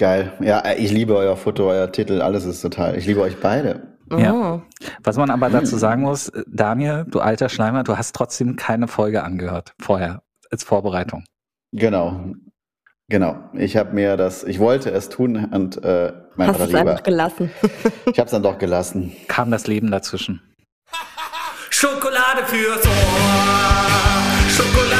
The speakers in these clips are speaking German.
Geil. Ja, ich liebe euer Foto, euer Titel, alles ist total. Ich liebe euch beide. Ja. Oh. Was man aber dazu sagen muss, Daniel, du alter Schleimer, du hast trotzdem keine Folge angehört vorher als Vorbereitung. Genau. Genau. Ich habe mir das, ich wollte es tun und äh, mein Hast es einfach gelassen. ich habe es dann doch gelassen. Kam das Leben dazwischen. Schokolade fürs Ohr. Schokolade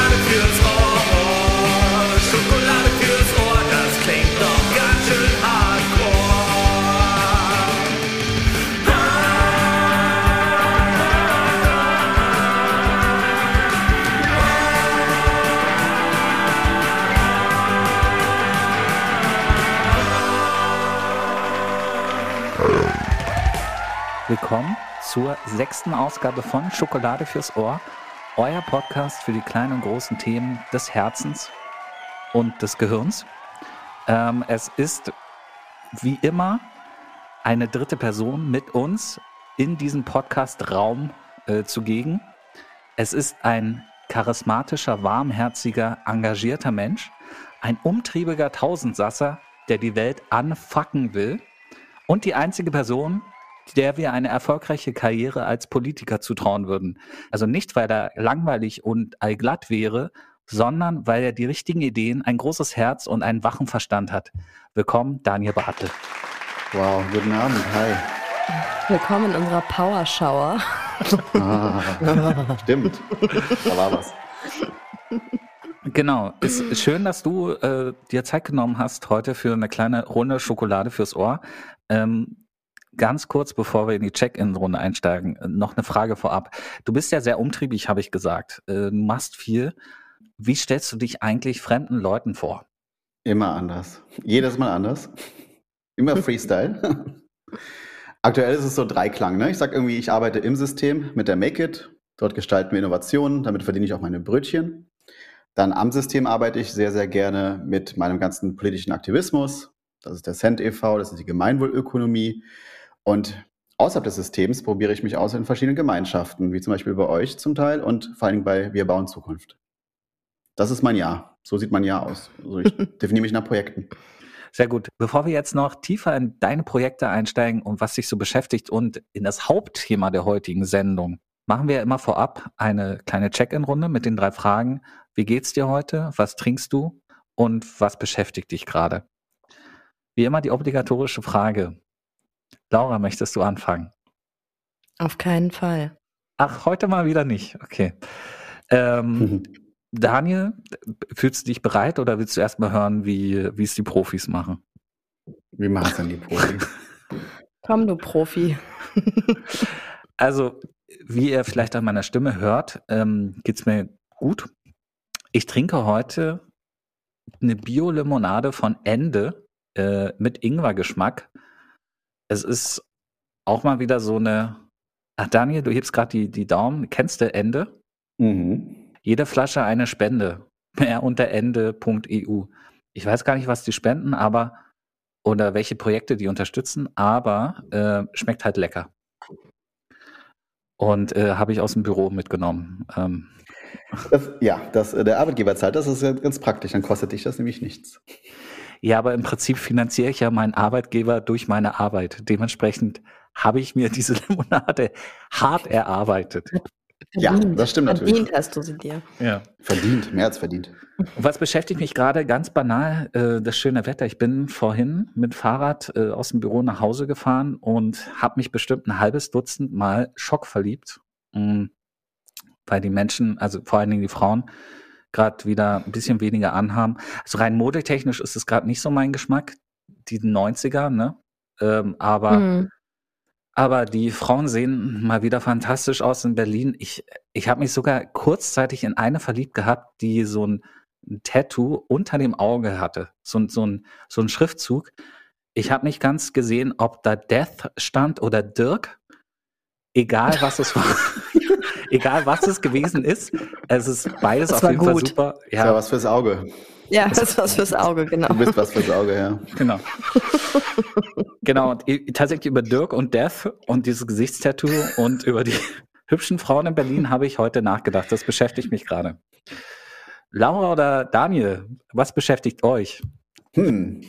Willkommen zur sechsten Ausgabe von Schokolade fürs Ohr, euer Podcast für die kleinen und großen Themen des Herzens und des Gehirns. Ähm, es ist wie immer eine dritte Person mit uns in diesem Podcast-Raum äh, zugegen. Es ist ein charismatischer, warmherziger, engagierter Mensch, ein umtriebiger Tausendsasser, der die Welt anfacken will und die einzige Person, der wir eine erfolgreiche Karriere als Politiker zutrauen würden. Also nicht, weil er langweilig und allglatt wäre, sondern weil er die richtigen Ideen, ein großes Herz und einen wachen Verstand hat. Willkommen, Daniel Bartel. Wow, guten Abend, hi. Willkommen in unserer Power Shower. Ah, stimmt, da war was. Genau, ist schön, dass du äh, dir Zeit genommen hast heute für eine kleine Runde Schokolade fürs Ohr. Ähm, Ganz kurz, bevor wir in die Check-in-Runde einsteigen, noch eine Frage vorab. Du bist ja sehr umtriebig, habe ich gesagt. Äh, du machst viel. Wie stellst du dich eigentlich fremden Leuten vor? Immer anders. Jedes Mal anders. Immer Freestyle. Aktuell ist es so Dreiklang. Ne? Ich sage irgendwie, ich arbeite im System mit der Make It. Dort gestalten wir Innovationen. Damit verdiene ich auch meine Brötchen. Dann am System arbeite ich sehr, sehr gerne mit meinem ganzen politischen Aktivismus. Das ist der Cent e.V., das ist die Gemeinwohlökonomie. Und außerhalb des Systems probiere ich mich aus in verschiedenen Gemeinschaften, wie zum Beispiel bei euch zum Teil und vor allem bei Wir bauen Zukunft. Das ist mein Jahr. So sieht mein Jahr aus. Also ich definiere mich nach Projekten. Sehr gut. Bevor wir jetzt noch tiefer in deine Projekte einsteigen und was dich so beschäftigt und in das Hauptthema der heutigen Sendung, machen wir immer vorab eine kleine Check-in-Runde mit den drei Fragen. Wie geht's dir heute? Was trinkst du? Und was beschäftigt dich gerade? Wie immer die obligatorische Frage. Laura, möchtest du anfangen? Auf keinen Fall. Ach, heute mal wieder nicht. Okay. Ähm, Daniel, fühlst du dich bereit oder willst du erst mal hören, wie, wie es die Profis machen? Wie machen es denn die Profis? Komm, du Profi. also, wie ihr vielleicht an meiner Stimme hört, ähm, geht es mir gut. Ich trinke heute eine Bio-Limonade von Ende äh, mit Ingwer-Geschmack es ist auch mal wieder so eine. Ach, Daniel, du hebst gerade die, die Daumen. Kennst du Ende? Mhm. Jede Flasche eine Spende. Mehr unter ende.eu. Ich weiß gar nicht, was die spenden, aber oder welche Projekte die unterstützen, aber äh, schmeckt halt lecker. Und äh, habe ich aus dem Büro mitgenommen. Ähm. Das, ja, das, der Arbeitgeber zahlt, das ist ganz praktisch, dann kostet dich das nämlich nichts. Ja, aber im Prinzip finanziere ich ja meinen Arbeitgeber durch meine Arbeit. Dementsprechend habe ich mir diese Limonade hart erarbeitet. Ja, das stimmt natürlich. Verdient hast du sie dir. Ja. Verdient, mehr als verdient. Und was beschäftigt mich gerade ganz banal, äh, das schöne Wetter. Ich bin vorhin mit Fahrrad äh, aus dem Büro nach Hause gefahren und habe mich bestimmt ein halbes Dutzend Mal schockverliebt. Mh, weil die Menschen, also vor allen Dingen die Frauen, gerade wieder ein bisschen weniger anhaben. Also rein modetechnisch ist es gerade nicht so mein Geschmack, die 90er, ne? Ähm, aber, mhm. aber die Frauen sehen mal wieder fantastisch aus in Berlin. Ich, ich habe mich sogar kurzzeitig in eine verliebt gehabt, die so ein, Tattoo unter dem Auge hatte. So, so, ein, so ein Schriftzug. Ich habe nicht ganz gesehen, ob da Death stand oder Dirk. Egal was es war. egal was es gewesen ist, es ist beides das auf jeden gut. Fall super. Ja. Das war was fürs Auge. Ja, das ist was fürs Auge, genau. Du bist was fürs Auge, ja. Genau. genau, und tatsächlich über Dirk und Death und dieses Gesichtstattoo und über die hübschen Frauen in Berlin habe ich heute nachgedacht. Das beschäftigt mich gerade. Laura oder Daniel, was beschäftigt euch? Hm.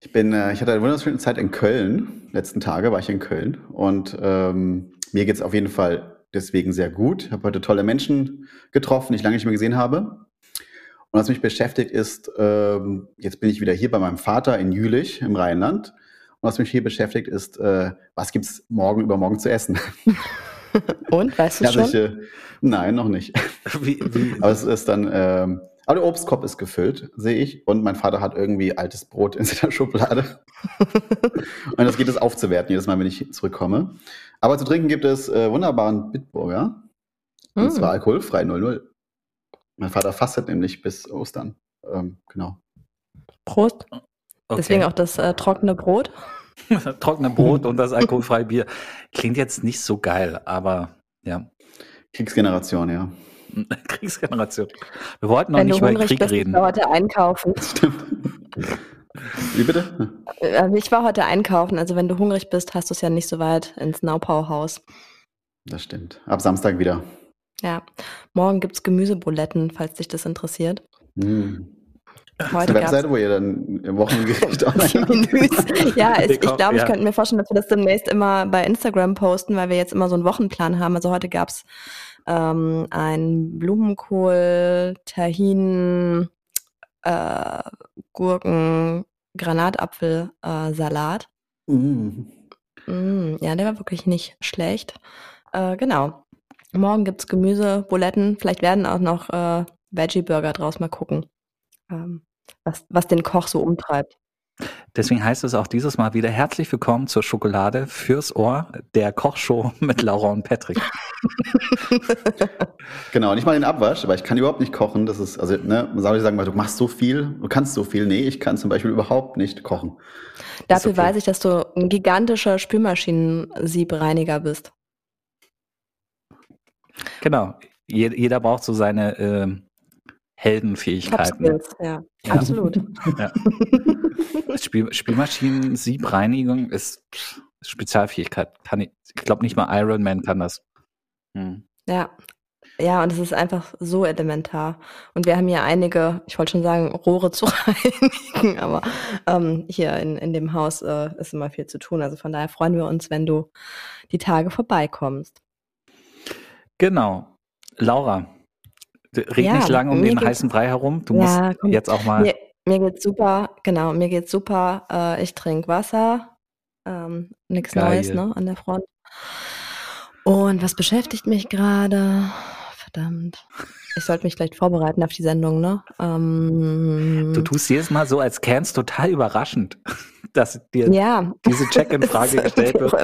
Ich bin, äh, ich hatte eine wunderschöne Zeit in Köln. Letzten Tage war ich in Köln und ähm, mir geht's auf jeden Fall deswegen sehr gut. Ich habe heute tolle Menschen getroffen, die ich lange nicht mehr gesehen habe. Und was mich beschäftigt ist, ähm, jetzt bin ich wieder hier bei meinem Vater in Jülich im Rheinland. Und was mich hier beschäftigt ist, äh, was gibt's morgen übermorgen zu essen? Und, weißt du Also schon? ich, äh, nein, noch nicht. Wie, wie, Aber es ist dann, ähm, aber der Obstkorb ist gefüllt, sehe ich. Und mein Vater hat irgendwie altes Brot in seiner Schublade. und das geht es aufzuwerten, jedes Mal, wenn ich zurückkomme. Aber zu trinken gibt es äh, wunderbaren Bitburger. Und Hm. zwar alkoholfrei 00. Mein Vater fastet nämlich bis Ostern. Ähm, genau. Prost. okay. Deswegen auch das äh, trockene Brot. trockene Brot und das alkoholfreie Bier. Klingt jetzt nicht so geil, aber ja. Kriegsgeneration, ja. Kriegsgeneration. Wir wollten noch Wenn nicht du über Krieg bist, reden. war heute einkaufen. Stimmt. Wie bitte? Äh, Ich war heute einkaufen. Also wenn du hungrig bist, hast du es ja nicht so weit ins Naupau-Haus. Das stimmt. Ab Samstag wieder. Ja. Morgen gibt's Gemüsebuletten, falls dich das interessiert. Hm. Das ist Heute eine Webseite, wo ihr dann im Wochengericht online. Ja, es, ich Willkommen, glaube, ich ja. könnte mir vorstellen, dass wir das demnächst immer bei Instagram posten, weil wir jetzt immer so einen Wochenplan haben. Also heute gab's ähm, ein Blumenkohl, Tahin, äh, Gurken, Granatapfel, äh, Salat. Hm. Mm, ja, der war wirklich nicht schlecht. Äh, genau. Morgen gibt's Gemüse, Buletten. Vielleicht werden auch noch äh, Veggie-Burger draus. Mal gucken, ähm, was, was den Koch so umtreibt. Deswegen heißt es auch dieses Mal wieder herzlich willkommen zur Schokolade fürs Ohr, der Kochshow mit Laura und Patrick. Genau, nicht mal den Abwasch, weil ich kann überhaupt nicht kochen. Das ist, also, ne, man soll nicht sagen, du machst so viel, du kannst so viel. Nee, ich kann zum Beispiel überhaupt nicht kochen. Dafür okay. weiß ich, dass du ein gigantischer Spülmaschinensiebreiniger bist. Genau. Je, jeder braucht so seine ähm, Heldenfähigkeiten. Top-Skills, ja. Ja. Absolut. Spiel, Spülmaschinen-Siebreinigung ist Spezialfähigkeit. Kann ich ich glaube nicht mal Iron Man kann das. Hm. Ja. Ja, und es ist einfach so elementar. Und wir haben hier einige, ich wollte schon sagen, Rohre zu reinigen, aber ähm, hier in, in dem Haus äh, ist immer viel zu tun. Also von daher freuen wir uns, wenn du die Tage vorbeikommst. Genau. Laura, red Ja, nicht lange um den heißen Brei herum. Du Ja, musst komm. jetzt auch mal. Mir, mir geht's super, genau, mir geht's super. Äh, ich trinke Wasser, ähm, nichts. Neues ne, an der Front. Und was beschäftigt mich gerade? Verdammt. Ich sollte mich vielleicht vorbereiten auf die Sendung, ne? Ähm, Du tust jedes Mal so, als kernst total überraschend, dass dir ja, diese Check-in-Frage gestellt wird.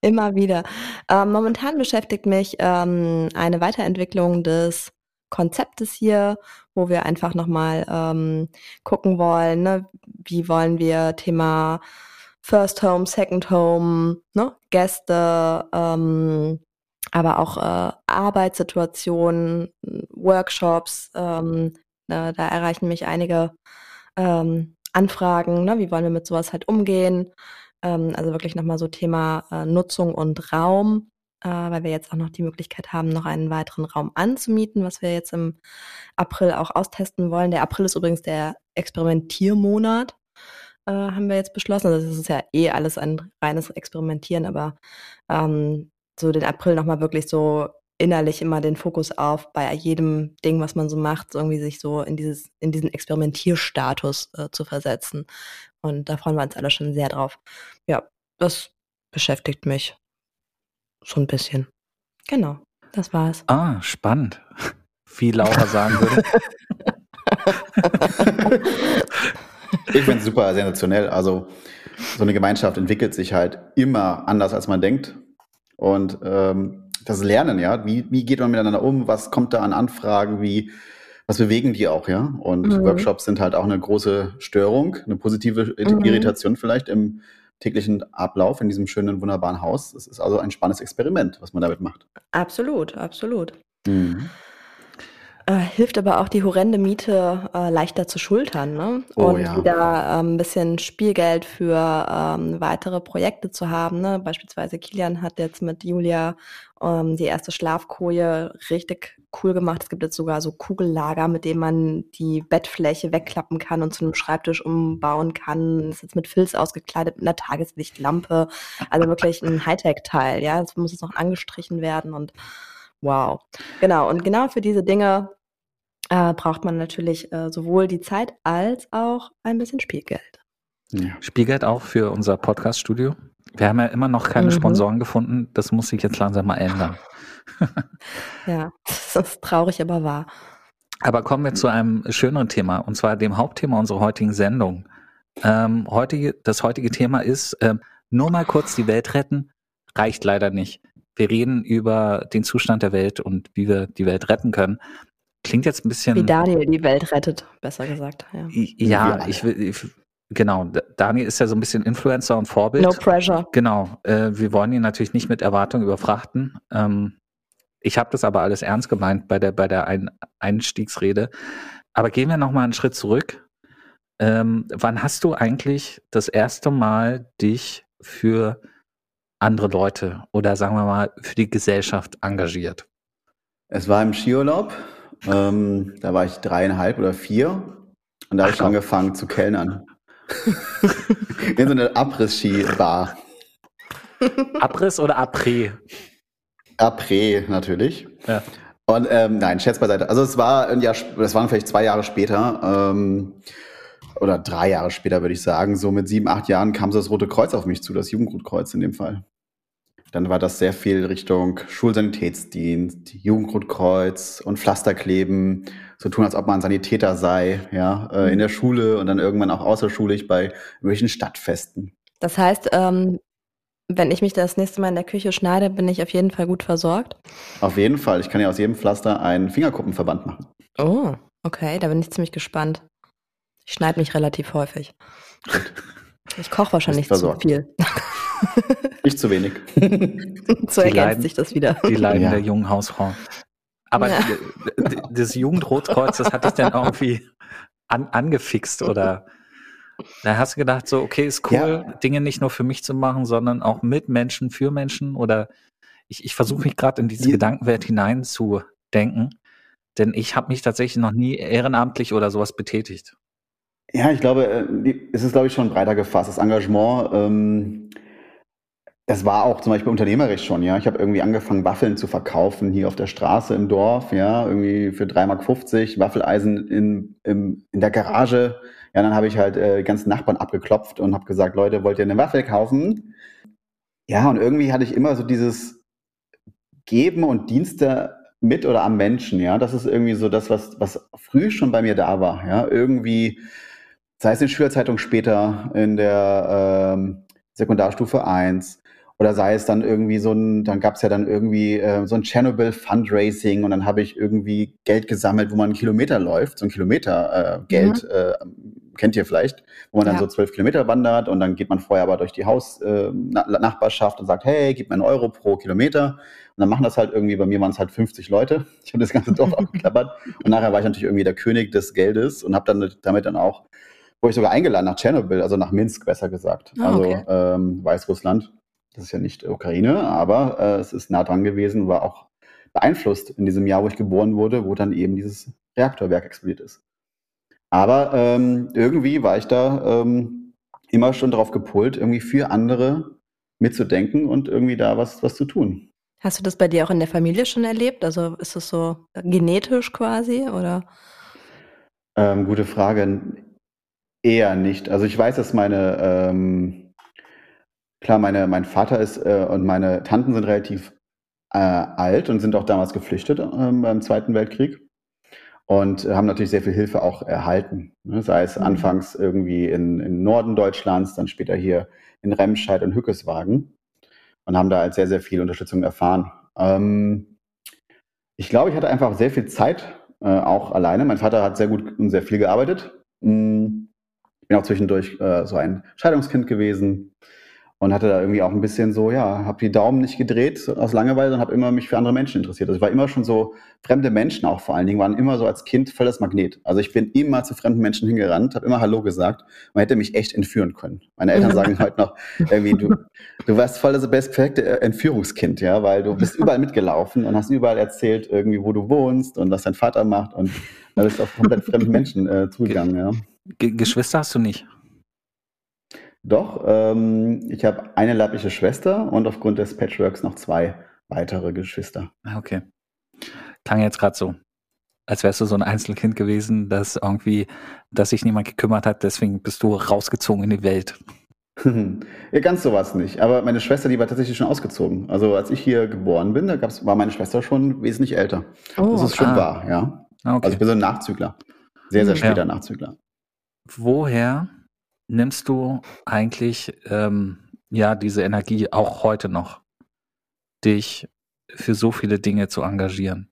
Immer, wieder. Ähm, momentan beschäftigt mich ähm, eine Weiterentwicklung des Konzeptes hier, wo wir einfach nochmal ähm, gucken wollen, ne? wie wollen wir Thema First Home, Second Home, ne? Gäste, ähm, aber auch äh, Arbeitssituationen, Workshops, ähm, ne? da erreichen mich einige ähm, Anfragen, ne? wie wollen wir mit sowas halt umgehen. Ähm, also wirklich nochmal so Thema äh, Nutzung und Raum, äh, weil wir jetzt auch noch die Möglichkeit haben, noch einen weiteren Raum anzumieten, was wir jetzt im April auch austesten wollen. Der April ist übrigens der Experimentiermonat, äh, haben wir jetzt beschlossen. Also das ist ja eh alles ein reines Experimentieren, aber ähm, so den April nochmal wirklich so innerlich immer den Fokus auf, bei jedem Ding, was man so macht, so irgendwie sich so in dieses, in diesen Experimentierstatus äh, zu versetzen. Und da freuen wir uns alle schon sehr drauf. Ja, das beschäftigt mich so ein bisschen. Genau, das war's. Ah, spannend. Wie Laura sagen würde. Ich finde es super sensationell. Also so eine Gemeinschaft entwickelt sich halt immer anders, als man denkt. Und ähm, das Lernen, ja, wie, wie geht man miteinander um, was kommt da an Anfragen, wie, was bewegen die auch, ja? Und Mhm. Workshops sind halt auch eine große Störung, eine positive Mhm. Irritation vielleicht im täglichen Ablauf in diesem schönen, wunderbaren Haus. Es ist also ein spannendes Experiment, was man damit macht. Absolut, absolut. Mhm. Äh, hilft aber auch die horrende Miete äh, leichter zu schultern, ne? Oh, und ja. wieder ähm, ein bisschen Spielgeld für ähm, weitere Projekte zu haben. Ne? Beispielsweise Kilian hat jetzt mit Julia ähm, die erste Schlafkoje richtig cool gemacht. Es gibt jetzt sogar so Kugellager, mit denen man die Bettfläche wegklappen kann und zu einem Schreibtisch umbauen kann. Ist jetzt mit Filz ausgekleidet, mit einer Tageslichtlampe. Also wirklich ein Hightech-Teil, ja. Es muss jetzt noch angestrichen werden und wow. Genau. Und genau für diese Dinge äh, braucht man natürlich äh, sowohl die Zeit als auch ein bisschen Spielgeld. Ja. Spielgeld auch für unser Podcast-Studio. Wir haben ja immer noch keine Mhm. Sponsoren gefunden. Das muss sich jetzt langsam mal ändern. Ja, das ist traurig, aber wahr. Aber kommen wir zu einem schöneren Thema, und zwar dem Hauptthema unserer heutigen Sendung. Ähm, heutige, das heutige Thema ist, ähm, nur mal kurz die Welt retten, reicht leider nicht. Wir reden über den Zustand der Welt und wie wir die Welt retten können. Klingt jetzt ein bisschen. Wie Daniel die Welt rettet, besser gesagt. Ja. Ja, ich will, ich, genau. Daniel ist ja so ein bisschen Influencer und Vorbild. No pressure. Genau. Äh, wir wollen ihn natürlich nicht mit Erwartungen überfrachten. Ähm, ich habe das aber alles ernst gemeint bei der, bei der Ein Einstiegsrede. Aber gehen wir noch mal einen Schritt zurück. Ähm, wann hast du eigentlich das erste Mal dich für andere Leute oder sagen wir mal für die Gesellschaft engagiert? Es war im Skiurlaub. Ähm, da war ich dreieinhalb oder vier. Und da habe ich angefangen zu kellnern. In so einer Abriss-Ski-Bar. Abriss oder Après? Après natürlich. Ja. Und ähm, nein, Scherz beiseite. Also es war ein Jahr, das waren vielleicht zwei Jahre später ähm, oder drei Jahre später würde ich sagen. So mit sieben, acht Jahren kam so das Rote Kreuz auf mich zu, das Jugendrotkreuz in dem Fall. Dann war das sehr viel Richtung Schulsanitätsdienst, Jugendrotkreuz und Pflasterkleben, so tun, als ob man Sanitäter sei, ja, äh, in der Schule und dann irgendwann auch außerschulisch bei irgendwelchen Stadtfesten. Das heißt, ähm, wenn ich mich das nächste Mal in der Küche schneide, bin ich auf jeden Fall gut versorgt. Auf jeden Fall, ich kann ja aus jedem Pflaster einen Fingerkuppenverband machen. Oh, okay, da bin ich ziemlich gespannt. Ich schneide mich relativ häufig. Ich koche wahrscheinlich zu viel. Nicht zu wenig. so Die ergänzt Leiden- sich das wieder. Die Leiden Ja. der jungen Hausfrau. Aber Ja. das Jugendrotkreuz, das hat dich dann irgendwie an, angefixt oder da hast du gedacht, so, okay, ist cool, Dinge nicht nur für mich zu machen, sondern auch mit Menschen, für Menschen oder ich, ich versuche mich gerade in diese Die- Gedankenwelt hineinzudenken, denn ich habe mich tatsächlich noch nie ehrenamtlich oder sowas betätigt. Ja, ich glaube, äh, es ist, glaube ich, schon breiter gefasst. Das Engagement, ähm, das war auch zum Beispiel unternehmerisch schon, ja. Ich habe irgendwie angefangen, Waffeln zu verkaufen hier auf der Straße im Dorf, ja, irgendwie für 3,50 Mark, Waffeleisen in, im, in der Garage. Ja, dann habe ich halt äh, die ganzen Nachbarn abgeklopft und habe gesagt, Leute, wollt ihr eine Waffel kaufen? Ja, und irgendwie hatte ich immer so dieses Geben und Dienste mit oder am Menschen, ja. Das ist irgendwie so das, was, was früh schon bei mir da war, ja. Irgendwie, sei es in Schülerzeitung später in der ähm, Sekundarstufe 1 oder sei es dann irgendwie so ein, dann gab es ja dann irgendwie äh, so ein Chernobyl Fundraising und dann habe ich irgendwie Geld gesammelt, wo man einen Kilometer läuft, so ein Kilometer äh, Geld, äh, kennt ihr vielleicht, wo man dann Ja. so zwölf Kilometer wandert und dann geht man vorher aber durch die Haus äh, Na Nachbarschaft und sagt, hey, gib mir einen Euro pro Kilometer und dann machen das halt irgendwie, bei mir waren es halt 50 Leute. Ich habe das ganze Dorf abgeklappert und nachher war ich natürlich irgendwie der König des Geldes und habe dann damit dann auch wurde ich sogar eingeladen nach Tschernobyl, also nach Minsk besser gesagt. Ah, also okay. ähm, Weißrussland. Das ist ja nicht Ukraine, aber äh, es ist nah dran gewesen, war auch beeinflusst in diesem Jahr, wo ich geboren wurde, wo dann eben dieses Reaktorwerk explodiert ist. Aber ähm, irgendwie war ich da ähm, immer schon darauf gepolt, irgendwie für andere mitzudenken und irgendwie da was, was zu tun. Hast du das bei dir auch in der Familie schon erlebt? Also ist es so genetisch quasi oder? Ähm, gute Frage. Eher nicht. Also ich weiß, dass meine, ähm, klar, meine, mein Vater ist äh, und meine Tanten sind relativ äh, alt und sind auch damals geflüchtet ähm, beim Zweiten Weltkrieg und haben natürlich sehr viel Hilfe auch erhalten. Ne? Sei es Mhm. anfangs irgendwie in, in Norden Deutschlands, dann später hier in Remscheid und Hückeswagen und haben da halt sehr, sehr viel Unterstützung erfahren. Ähm, ich glaube, ich hatte einfach sehr viel Zeit, äh, auch alleine. Mein Vater hat sehr gut und sehr viel gearbeitet. Ich bin auch zwischendurch äh, so ein Scheidungskind gewesen. und hatte da irgendwie auch ein bisschen so, ja, habe die Daumen nicht gedreht aus Langeweile und habe immer mich für andere Menschen interessiert. Also ich war immer schon so, fremde Menschen auch vor allen Dingen, waren immer so als Kind voll das Magnet. Also ich bin immer zu fremden Menschen hingerannt, habe immer Hallo gesagt. Man hätte mich echt entführen können. Meine Eltern sagen heute noch, irgendwie, du, du warst voll das perfekte Entführungskind, ja, weil du bist überall mitgelaufen und hast überall erzählt, irgendwie, wo du wohnst und was dein Vater macht und da bist du auf komplett fremden Menschen äh, zugegangen, ja. Ge Geschwister hast du nicht? Doch, ähm, ich habe eine leibliche Schwester und aufgrund des Patchworks noch zwei weitere Geschwister. Ah, okay. Klang jetzt gerade so, als wärst du so ein Einzelkind gewesen, das irgendwie, dass sich niemand gekümmert hat, deswegen bist du rausgezogen in die Welt. ja, ganz sowas nicht. Aber meine Schwester, die war tatsächlich schon ausgezogen. Also als ich hier geboren bin, da gab's, war meine Schwester schon wesentlich älter. Oh, das ist schon ah. wahr, ja. Ah, okay. Also ich bin so ein Nachzügler. Sehr, sehr später ja. Nachzügler. Woher nimmst du eigentlich ähm, ja diese Energie auch heute noch, dich für so viele Dinge zu engagieren?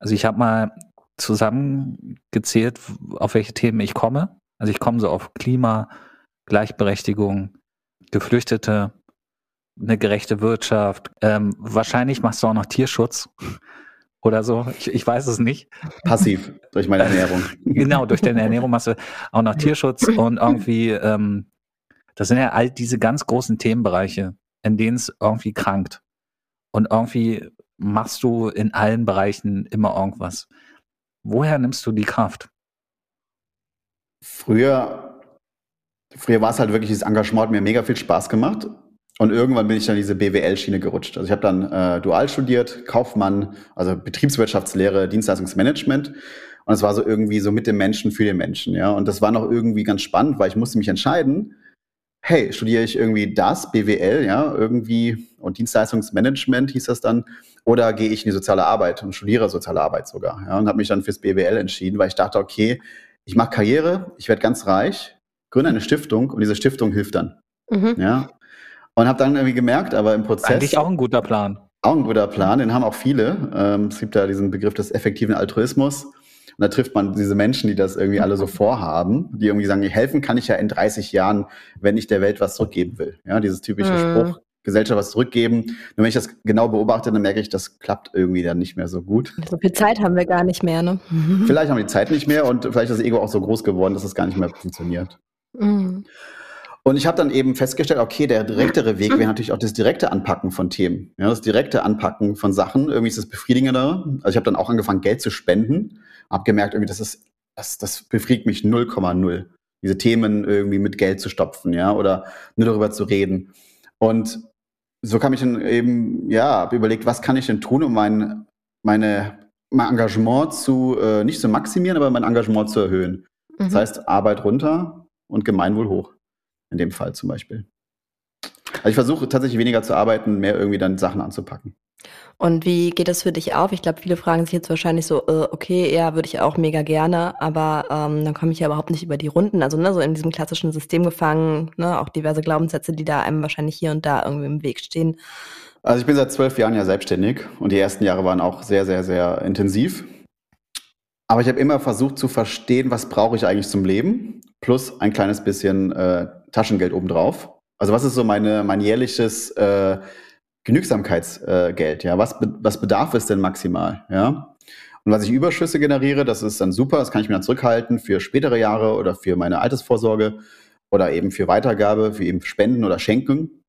Also ich habe mal zusammengezählt, auf welche Themen ich komme. Also ich komme so auf Klima, Gleichberechtigung, Geflüchtete, eine gerechte Wirtschaft. Ähm, wahrscheinlich machst du auch noch Tierschutz oder so. Ich, ich weiß es nicht. Passiv durch meine Ernährung. genau, durch deine Ernährung machst du auch noch Tierschutz und irgendwie, ähm, das sind ja all diese ganz großen Themenbereiche, in denen es irgendwie krankt. Und irgendwie machst du in allen Bereichen immer irgendwas. Woher nimmst du die Kraft? Früher, früher war es halt wirklich dieses Engagement, hat mir mega viel Spaß gemacht. Und irgendwann bin ich dann diese BWL-Schiene gerutscht. Also ich habe dann äh, dual studiert, Kaufmann, also Betriebswirtschaftslehre, Dienstleistungsmanagement. Und es war so irgendwie so mit dem Menschen für den Menschen, ja. Und das war noch irgendwie ganz spannend, weil ich musste mich entscheiden, hey, studiere ich irgendwie das, BWL, ja, irgendwie und Dienstleistungsmanagement hieß das dann, oder gehe ich in die soziale Arbeit und studiere soziale Arbeit sogar, ja, und habe mich dann fürs BWL entschieden, weil ich dachte, okay, ich mache Karriere, ich werde ganz reich, gründe eine Stiftung und diese Stiftung hilft dann, mhm. ja. Und habe dann irgendwie gemerkt, aber im Prozess. Eigentlich auch ein guter Plan. Auch ein guter Plan, den haben auch viele. Ähm, es gibt ja diesen Begriff des effektiven Altruismus. Und da trifft man diese Menschen, die das irgendwie alle so vorhaben, die irgendwie sagen, helfen kann ich ja in 30 Jahren, wenn ich der Welt was zurückgeben will. Ja, dieses typische mhm. Spruch, Gesellschaft was zurückgeben. Nur wenn ich das genau beobachte, dann merke ich, das klappt irgendwie dann nicht mehr so gut. So viel Zeit haben wir gar nicht mehr, ne? Vielleicht haben wir die Zeit nicht mehr und vielleicht ist das Ego auch so groß geworden, dass es gar nicht mehr funktioniert. Mhm. Und ich habe dann eben festgestellt, okay, der direktere Weg wäre natürlich auch das direkte Anpacken von Themen. Ja, das direkte Anpacken von Sachen. Irgendwie ist das befriedigender. Also ich habe dann auch angefangen, Geld zu spenden. Habe gemerkt, irgendwie, das ist, das, das befriedigt mich 0,0. Diese Themen irgendwie mit Geld zu stopfen, ja, oder nur darüber zu reden. Und so kam ich dann eben, ja, habe überlegt, was kann ich denn tun, um mein, meine, mein Engagement zu, äh, nicht zu maximieren, aber mein Engagement zu erhöhen. Mhm. Das heißt, Arbeit runter und Gemeinwohl hoch in dem Fall zum Beispiel. Also ich versuche tatsächlich weniger zu arbeiten, mehr irgendwie dann Sachen anzupacken. Und wie geht das für dich auf? Ich glaube, viele fragen sich jetzt wahrscheinlich so, äh, okay, ja, würde ich auch mega gerne, aber ähm, dann komme ich ja überhaupt nicht über die Runden. Also ne, so in diesem klassischen System gefangen, ne, auch diverse Glaubenssätze, die da einem wahrscheinlich hier und da irgendwie im Weg stehen. Also ich bin seit zwölf Jahren ja selbstständig und die ersten Jahre waren auch sehr, sehr, sehr intensiv. Aber ich habe immer versucht zu verstehen, was brauche ich eigentlich zum Leben, plus ein kleines bisschen äh, Taschengeld obendrauf. Also was ist so meine, mein jährliches äh, Genügsamkeitsgeld? Äh, ja, was, be was bedarf es denn maximal? Ja. Und was ich Überschüsse generiere, das ist dann super, das kann ich mir dann zurückhalten für spätere Jahre oder für meine Altersvorsorge oder eben für Weitergabe, für eben Spenden oder Schenken.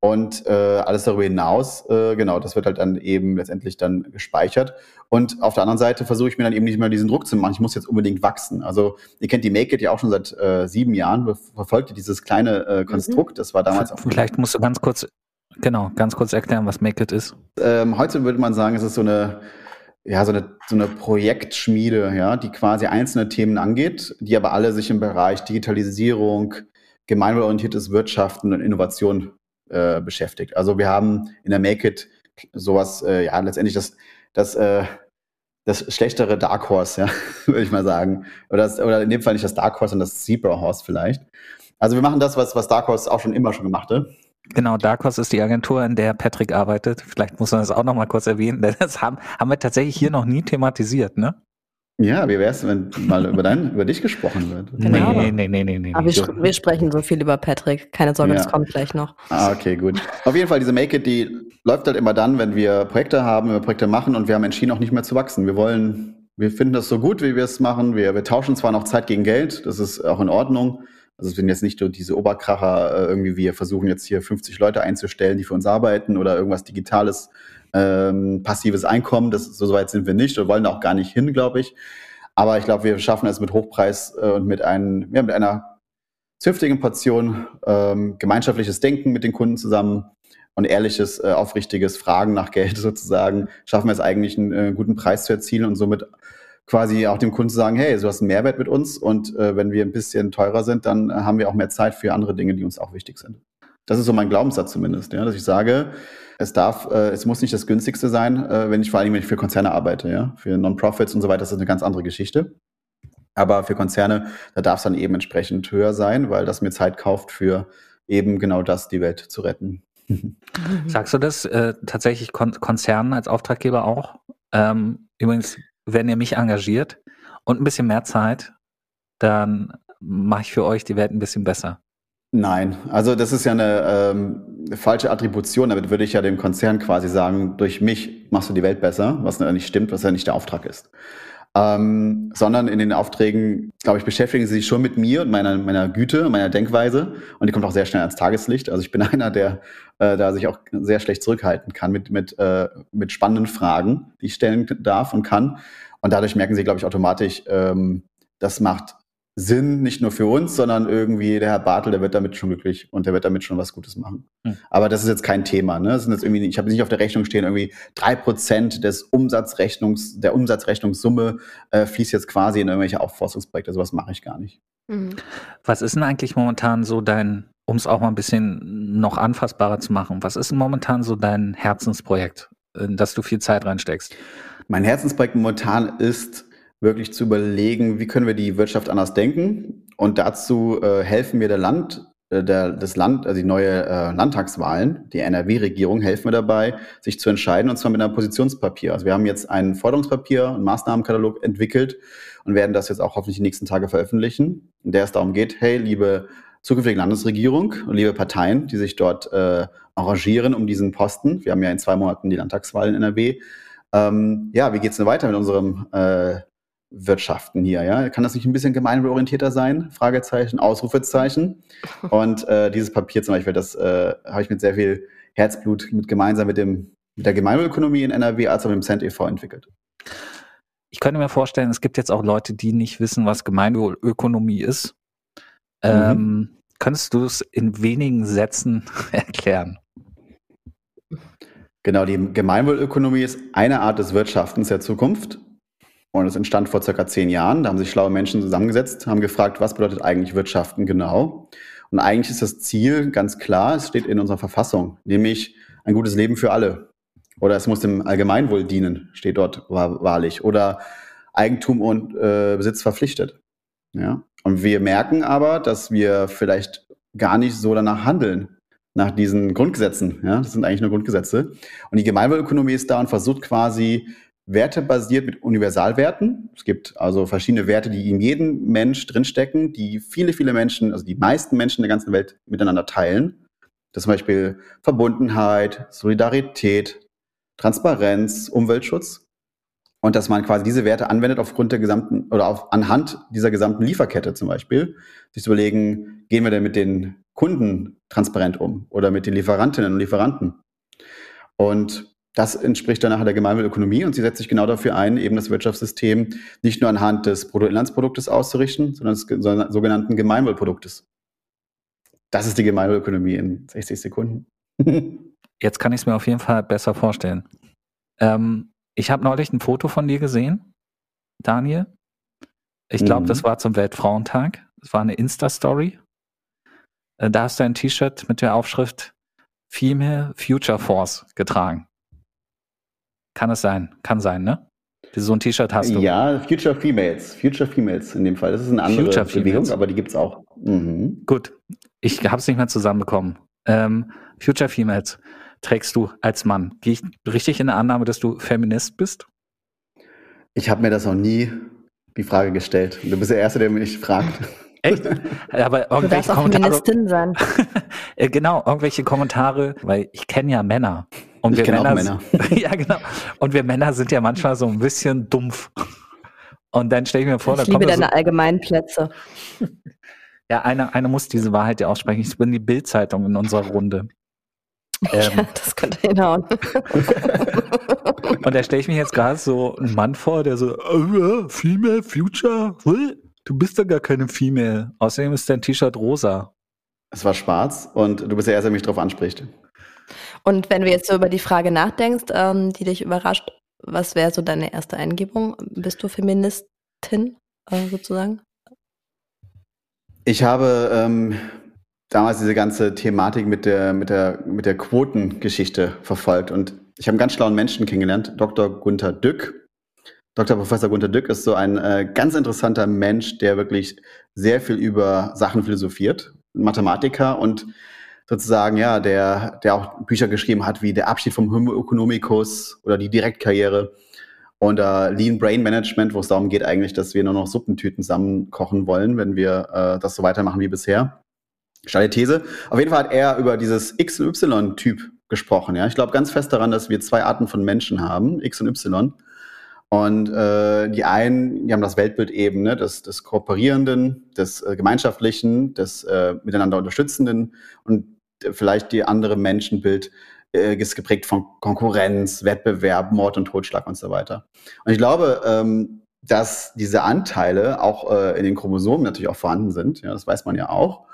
Und äh, alles darüber hinaus, äh, genau, das wird halt dann eben letztendlich dann gespeichert. Und auf der anderen Seite versuche ich mir dann eben nicht mehr diesen Druck zu machen, ich muss jetzt unbedingt wachsen. Also ihr kennt die Make It ja auch schon seit äh, sieben Jahren, verfolgt dieses kleine äh, Konstrukt. Das war damals auch. Vielleicht musst du ganz kurz, genau, ganz kurz erklären, was Make It ist. Ähm, heute würde man sagen, es ist so eine, ja, so eine, so eine Projektschmiede, ja, die quasi einzelne Themen angeht, die aber alle sich im Bereich Digitalisierung, gemeinwohlorientiertes Wirtschaften und Innovation äh, beschäftigt. Also wir haben in der Make It sowas, äh, ja, letztendlich das, das, äh, das schlechtere Dark Horse, ja, würde ich mal sagen. Oder, das, oder in dem Fall nicht das Dark Horse, sondern das Zebra Horse vielleicht. Also wir machen das, was, was Dark Horse auch schon immer schon gemacht hat. Genau, Dark Horse ist die Agentur, in der Patrick arbeitet. Vielleicht muss man das auch noch mal kurz erwähnen, denn das haben, haben wir tatsächlich hier noch nie thematisiert, ne? Ja, wie wär's, wenn mal über, dein, über dich gesprochen wird? Genau. Nee, nee, nee, nee, nee. Aber wir, wir sprechen so viel über Patrick. Keine Sorge, Ja. das kommt gleich noch. Ah, okay, gut. Auf jeden Fall, diese Make It, die läuft halt immer dann, wenn wir Projekte haben, wenn wir Projekte machen und wir haben entschieden, auch nicht mehr zu wachsen. Wir wollen, wir finden das so gut, wie wir es machen. Wir, wir tauschen zwar noch Zeit gegen Geld, das ist auch in Ordnung. Also es sind jetzt nicht so diese Oberkracher, äh, irgendwie wir versuchen jetzt hier 50 Leute einzustellen, die für uns arbeiten oder irgendwas Digitales, ähm, passives Einkommen. Das, so weit sind wir nicht. Wir wollen auch gar nicht hin, glaube ich. Aber ich glaube, wir schaffen es mit Hochpreis äh, und mit, ein, ja, mit einer zünftigen Portion ähm, gemeinschaftliches Denken mit den Kunden zusammen und ehrliches, äh, aufrichtiges Fragen nach Geld sozusagen, schaffen wir es eigentlich, einen äh, guten Preis zu erzielen und somit quasi auch dem Kunden zu sagen, hey, du hast einen Mehrwert mit uns und äh, wenn wir ein bisschen teurer sind, dann äh, haben wir auch mehr Zeit für andere Dinge, die uns auch wichtig sind. Das ist so mein Glaubenssatz zumindest, ja, dass ich sage, es darf, äh, es muss nicht das günstigste sein, äh, wenn ich vor allem, wenn ich für Konzerne arbeite, ja, für Non-Profits und so weiter, das ist eine ganz andere Geschichte. Aber für Konzerne, da darf es dann eben entsprechend höher sein, weil das mir Zeit kauft für eben genau das, die Welt zu retten. Sagst du das äh, tatsächlich Kon Konzernen als Auftraggeber auch? Ähm, übrigens, wenn ihr mich engagiert und ein bisschen mehr Zeit, dann mache ich für euch die Welt ein bisschen besser. Nein, also das ist ja eine ähm, falsche Attribution. Damit würde ich ja dem Konzern quasi sagen, durch mich machst du die Welt besser, was nicht stimmt, was ja nicht der Auftrag ist. Ähm, sondern in den Aufträgen, glaube ich, beschäftigen sie sich schon mit mir und meiner, meiner Güte, meiner Denkweise. Und die kommt auch sehr schnell ans Tageslicht. Also ich bin einer, der äh, da sich auch sehr schlecht zurückhalten kann mit, mit, äh, mit spannenden Fragen, die ich stellen darf und kann. Und dadurch merken sie, glaube ich, automatisch, ähm, das macht Sinn, nicht nur für uns, sondern irgendwie der Herr Bartel, der wird damit schon glücklich und der wird damit schon was Gutes machen. Hm. Aber das ist jetzt kein Thema. Ne? Das sind jetzt irgendwie, ich habe nicht auf der Rechnung stehen, irgendwie drei Prozent des Umsatzrechnungs, der Umsatzrechnungssumme äh, fließt jetzt quasi in irgendwelche Aufforstungsprojekte. Sowas mache ich gar nicht. Mhm. Was ist denn eigentlich momentan so dein, um es auch mal ein bisschen noch anfassbarer zu machen, was ist denn momentan so dein Herzensprojekt, in das du viel Zeit reinsteckst? Mein Herzensprojekt momentan ist wirklich zu überlegen, wie können wir die Wirtschaft anders denken. Und dazu äh, helfen mir der Land, äh, der, das Land, also die neue äh, Landtagswahlen, die NRW-Regierung helfen mir dabei, sich zu entscheiden, und zwar mit einem Positionspapier. Also wir haben jetzt ein Forderungspapier, einen Maßnahmenkatalog entwickelt und werden das jetzt auch hoffentlich die nächsten Tage veröffentlichen, in der es darum geht, hey, liebe zukünftige Landesregierung und liebe Parteien, die sich dort äh, arrangieren um diesen Posten. Wir haben ja in zwei Monaten die Landtagswahlen in NRW. Ähm, ja, wie geht's denn weiter mit unserem äh, Wirtschaften hier, ja? Kann das nicht ein bisschen gemeinwohlorientierter sein? Fragezeichen, Ausrufezeichen. Und äh, dieses Papier zum Beispiel, das äh, habe ich mit sehr viel Herzblut mit gemeinsam mit dem mit der Gemeinwohlökonomie in NRW als auch mit dem Cent e.V. entwickelt. Ich könnte mir vorstellen, es gibt jetzt auch Leute, die nicht wissen, was Gemeinwohlökonomie ist. Ähm, könntest du es in wenigen Sätzen erklären? Genau, die Gemeinwohlökonomie ist eine Art des Wirtschaftens der Zukunft. Und es entstand vor circa zehn Jahren. Da haben sich schlaue Menschen zusammengesetzt, haben gefragt, was bedeutet eigentlich Wirtschaften genau? Und eigentlich ist das Ziel ganz klar, es steht in unserer Verfassung, nämlich ein gutes Leben für alle. Oder es muss dem Allgemeinwohl dienen, steht dort wahr- wahrlich. Oder Eigentum und äh, Besitz verpflichtet. Ja? Und wir merken aber, dass wir vielleicht gar nicht so danach handeln, nach diesen Grundgesetzen. Ja? Das sind eigentlich nur Grundgesetze. Und die Gemeinwohlökonomie ist da und versucht quasi wertebasiert mit Universalwerten. Es gibt also verschiedene Werte, die in jedem Mensch drinstecken, die viele, viele Menschen, also die meisten Menschen der ganzen Welt miteinander teilen. Das zum Beispiel Verbundenheit, Solidarität, Transparenz, Umweltschutz. Und dass man quasi diese Werte anwendet aufgrund der gesamten oder auf, anhand dieser gesamten Lieferkette zum Beispiel, sich zu überlegen, gehen wir denn mit den Kunden transparent um oder mit den Lieferantinnen und Lieferanten? Und das entspricht dann nachher der Gemeinwohlökonomie und sie setzt sich genau dafür ein, eben das Wirtschaftssystem nicht nur anhand des Bruttoinlandsproduktes auszurichten, sondern des ge- so- sogenannten Gemeinwohlproduktes. Das ist die Gemeinwohlökonomie in 60 Sekunden. Jetzt kann ich es mir auf jeden Fall besser vorstellen. Ähm, ich habe neulich ein Foto von dir gesehen, Daniel. Ich glaube, Mhm. das war zum Weltfrauentag. Das war eine Insta-Story. Äh, Da hast du ein T-Shirt mit der Aufschrift Female Future Force getragen. Kann es sein? Kann sein, ne? So ein T-Shirt hast du. Ja, Future Females. Future Females in dem Fall. Das ist eine andere Future Bewegung, Females. aber die gibt's auch. Mhm. Gut. Ich habe es nicht mehr zusammenbekommen. Ähm, Future Females trägst du als Mann. Gehe ich richtig in der Annahme, dass du Feminist bist? Ich habe mir das noch nie die Frage gestellt. Du bist der Erste, der mich fragt. Echt? Aber Du irgendwelche darfst auch Kommentare. Feministin sein. Äh, genau, irgendwelche Kommentare, weil ich kenne ja Männer. Und Ich wir auch Männer, ja, genau. Und wir Männer sind ja manchmal so ein bisschen dumpf. Und dann stelle ich mir vor, da Ich liebe kommt so, deine allgemeinen Plätze. ja, einer, einer muss diese Wahrheit ja aussprechen. Ich bin die Bildzeitung in unserer Runde. Ähm, Ja, das könnte hinhauen. Und da stelle ich mir jetzt gerade so einen Mann vor, der so, äh, Female Future? Du bist doch gar keine Female. Außerdem ist dein T-Shirt rosa. Es war schwarz und du bist der Erste, der mich darauf anspricht. Und wenn du jetzt so über die Frage nachdenkst, ähm, die dich überrascht, was wäre so deine erste Eingebung? Bist du Feministin äh, sozusagen? Ich habe ähm, damals diese ganze Thematik mit der, mit der, mit der Quotengeschichte verfolgt und ich habe einen ganz schlauen Menschen kennengelernt, Dr. Gunther Dück. Dr. Professor Gunther Dück ist so ein äh, ganz interessanter Mensch, der wirklich sehr viel über Sachen philosophiert, Mathematiker und sozusagen, ja, der, der auch Bücher geschrieben hat wie Der Abschied vom Homo economicus oder die Direktkarriere und äh, Lean Brain Management, wo es darum geht eigentlich, dass wir nur noch Suppentüten zusammenkochen wollen, wenn wir äh, das so weitermachen wie bisher. Steile These. Auf jeden Fall hat er über dieses X- und Y-Typ gesprochen. Ja? Ich glaube ganz fest daran, dass wir zwei Arten von Menschen haben, X und Y. Und äh, die einen, die haben das Weltbild eben, ne, des, des Kooperierenden, des äh, Gemeinschaftlichen, des äh, Miteinander Unterstützenden und vielleicht die andere Menschenbild äh, ist geprägt von Konkurrenz, Wettbewerb, Mord und Totschlag und so weiter. Und ich glaube, ähm, dass diese Anteile auch äh, in den Chromosomen natürlich auch vorhanden sind. Ja, das weiß man ja auch.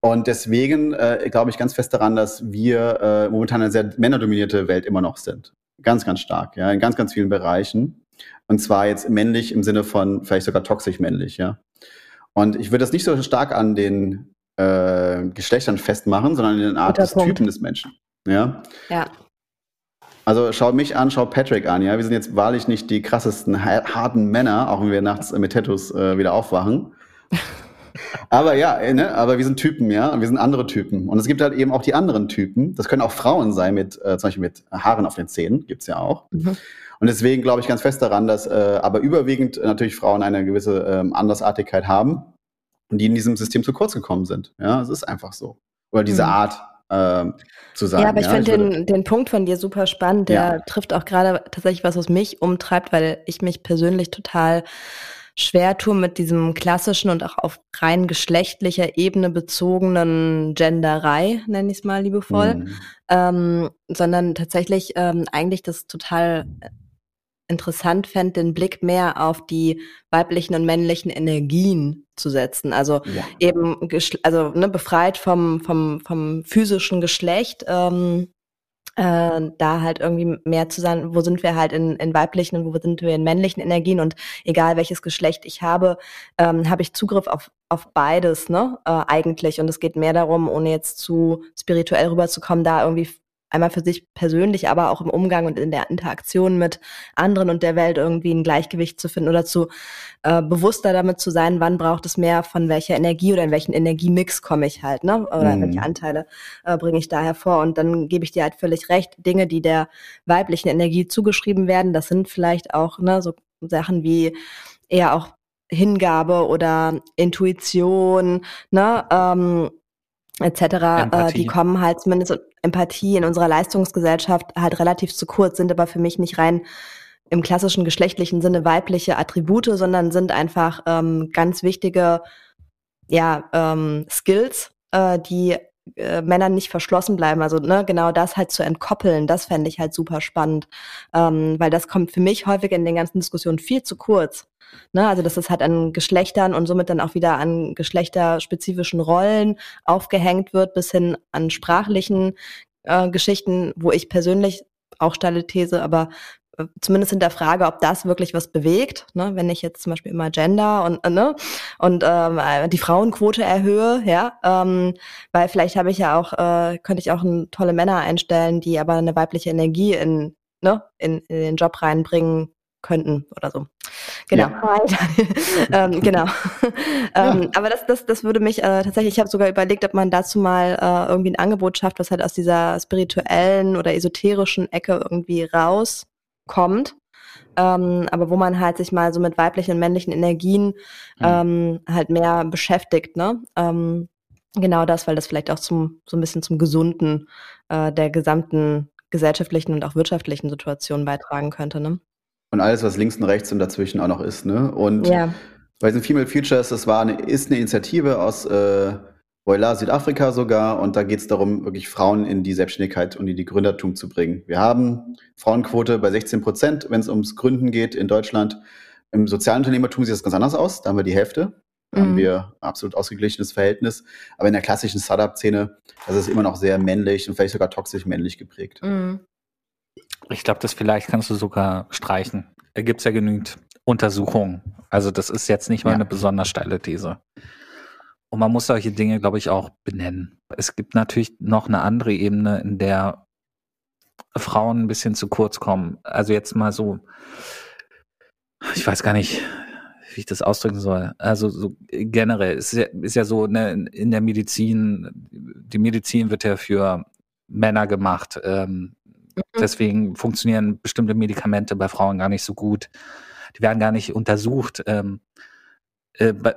Und deswegen äh, glaube ich ganz fest daran, dass wir äh, momentan eine sehr männerdominierte Welt immer noch sind. Ganz, ganz stark, ja, in ganz, ganz vielen Bereichen. Und zwar jetzt männlich im Sinne von vielleicht sogar toxisch männlich, ja. Und ich würde das nicht so stark an den äh, Geschlechtern festmachen, sondern in den Art Guter des Punkt. Typen des Menschen. Ja. Ja. Also schau mich an, schau Patrick an, ja. Wir sind jetzt wahrlich nicht die krassesten, ha- harten Männer, auch wenn wir nachts mit Tattoos äh, wieder aufwachen. aber ja, äh, ne, aber wir sind Typen, ja, wir sind andere Typen. Und es gibt halt eben auch die anderen Typen. Das können auch Frauen sein mit, äh, zum Beispiel mit Haaren auf den Zähnen, gibt's ja auch. Mhm. Und deswegen glaube ich ganz fest daran, dass äh, aber überwiegend natürlich Frauen eine gewisse ähm, Andersartigkeit haben und die in diesem System zu kurz gekommen sind. Ja, es ist einfach so. Oder diese Mhm. Art ähm, zu sagen. ja, aber ich finde würde- den, den Punkt von dir super spannend. Der Ja. trifft auch gerade tatsächlich was, was mich umtreibt, weil ich mich persönlich total schwer tue mit diesem klassischen und auch auf rein geschlechtlicher Ebene bezogenen Genderei, nenne ich es mal liebevoll. Mhm. ähm, sondern tatsächlich ähm, eigentlich das total interessant fände, den Blick mehr auf die weiblichen und männlichen Energien zu setzen. Also Ja. eben also ne, befreit vom, vom, vom physischen Geschlecht, ähm, äh, da halt irgendwie mehr zu sein, wo sind wir halt in, in weiblichen und wo sind wir in männlichen Energien und egal welches Geschlecht ich habe, ähm, habe ich Zugriff auf, auf beides, ne, äh, eigentlich. Und es geht mehr darum, ohne jetzt zu spirituell rüberzukommen, da irgendwie einmal für sich persönlich, aber auch im Umgang und in der Interaktion mit anderen und der Welt irgendwie ein Gleichgewicht zu finden oder zu äh, bewusster damit zu sein, wann braucht es mehr von welcher Energie oder in welchen Energiemix komme ich halt, ne? Oder Mhm. welche Anteile äh, bringe ich da hervor. Und dann gebe ich dir halt völlig recht, Dinge, die der weiblichen Energie zugeschrieben werden, das sind vielleicht auch ne, so Sachen wie eher auch Hingabe oder Intuition, ne? Ähm, etc., äh, die kommen halt zumindest Empathie in unserer Leistungsgesellschaft halt relativ zu kurz, sind aber für mich nicht rein im klassischen geschlechtlichen Sinne weibliche Attribute, sondern sind einfach ähm, ganz wichtige ja, ähm, Skills, äh, die äh, Männern nicht verschlossen bleiben. Also ne, genau das halt zu entkoppeln, das fände ich halt super spannend, ähm, weil das kommt für mich häufig in den ganzen Diskussionen viel zu kurz. Ne, also dass es halt an Geschlechtern und somit dann auch wieder an geschlechterspezifischen Rollen aufgehängt wird, bis hin an sprachlichen äh, Geschichten, wo ich persönlich auch steile These, aber zumindest hinterfrage, ob das wirklich was bewegt, ne? wenn ich jetzt zum Beispiel immer Gender und äh, ne und ähm, äh, die Frauenquote erhöhe, ja, ähm, weil vielleicht habe ich ja auch, äh, könnte ich auch tolle Männer einstellen, die aber eine weibliche Energie in ne in, in den Job reinbringen könnten oder so. Genau. ähm, genau. ähm, aber das, das, das würde mich äh, tatsächlich, ich habe sogar überlegt, ob man dazu mal äh, irgendwie ein Angebot schafft, was halt aus dieser spirituellen oder esoterischen Ecke irgendwie rauskommt. ähm, aber wo man halt sich mal so mit weiblichen und männlichen Energien ähm, halt mehr beschäftigt, ne? Ähm, genau das, weil das vielleicht auch zum so ein bisschen zum Gesunden äh, der gesamten gesellschaftlichen und auch wirtschaftlichen Situation beitragen könnte, ne? Und alles, was links und rechts und dazwischen auch noch ist, ne? Und Ja. bei den Female Futures, das war eine, ist eine Initiative aus äh, Voila, Südafrika sogar. Und da geht es darum, wirklich Frauen in die Selbstständigkeit und in die Gründertum zu bringen. Wir haben Frauenquote bei 16 Prozent, wenn es ums Gründen geht in Deutschland. Im Sozialunternehmertum sieht das ganz anders aus. Da haben wir die Hälfte. Da haben Mhm. wir ein absolut ausgeglichenes Verhältnis. Aber in der klassischen Startup-Szene, das ist immer noch sehr männlich und vielleicht sogar toxisch männlich geprägt. Mhm. Ich glaube, das vielleicht kannst du sogar streichen. Da gibt es ja genügend Untersuchungen. Also das ist jetzt nicht mal Ja. eine besonders steile These. Und man muss solche Dinge, glaube ich, auch benennen. Es gibt natürlich noch eine andere Ebene, in der Frauen ein bisschen zu kurz kommen. Also jetzt mal so, ich weiß gar nicht, wie ich das ausdrücken soll. Also so generell ist ja, ist ja so ne, in der Medizin, die Medizin wird ja für Männer gemacht. Ähm, Deswegen funktionieren bestimmte Medikamente bei Frauen gar nicht so gut. Die werden gar nicht untersucht. Ähm, äh, bei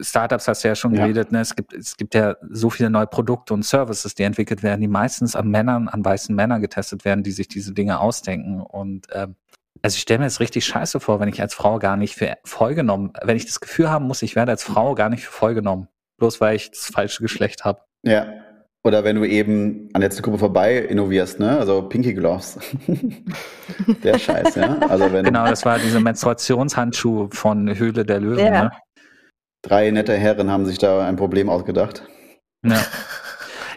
Startups hast du ja schon Ja. geredet, ne? es, gibt, es gibt ja so viele neue Produkte und Services, die entwickelt werden, die meistens an Männern, an weißen Männern getestet werden, die sich diese Dinge ausdenken. Und ähm, also ich stelle mir das richtig scheiße vor, wenn ich als Frau gar nicht für voll genommen, wenn ich das Gefühl haben muss, ich werde als Frau gar nicht für voll genommen, bloß weil ich das falsche Geschlecht habe. Ja. Oder wenn du eben an der Zielgruppe vorbei innovierst, ne? Also Pinky Gloves. der Scheiß, ja. Also wenn Genau, das war diese Menstruationshandschuh von Höhle der Löwen. Ja. Ne? Drei nette Herren haben sich da ein Problem ausgedacht. Ja.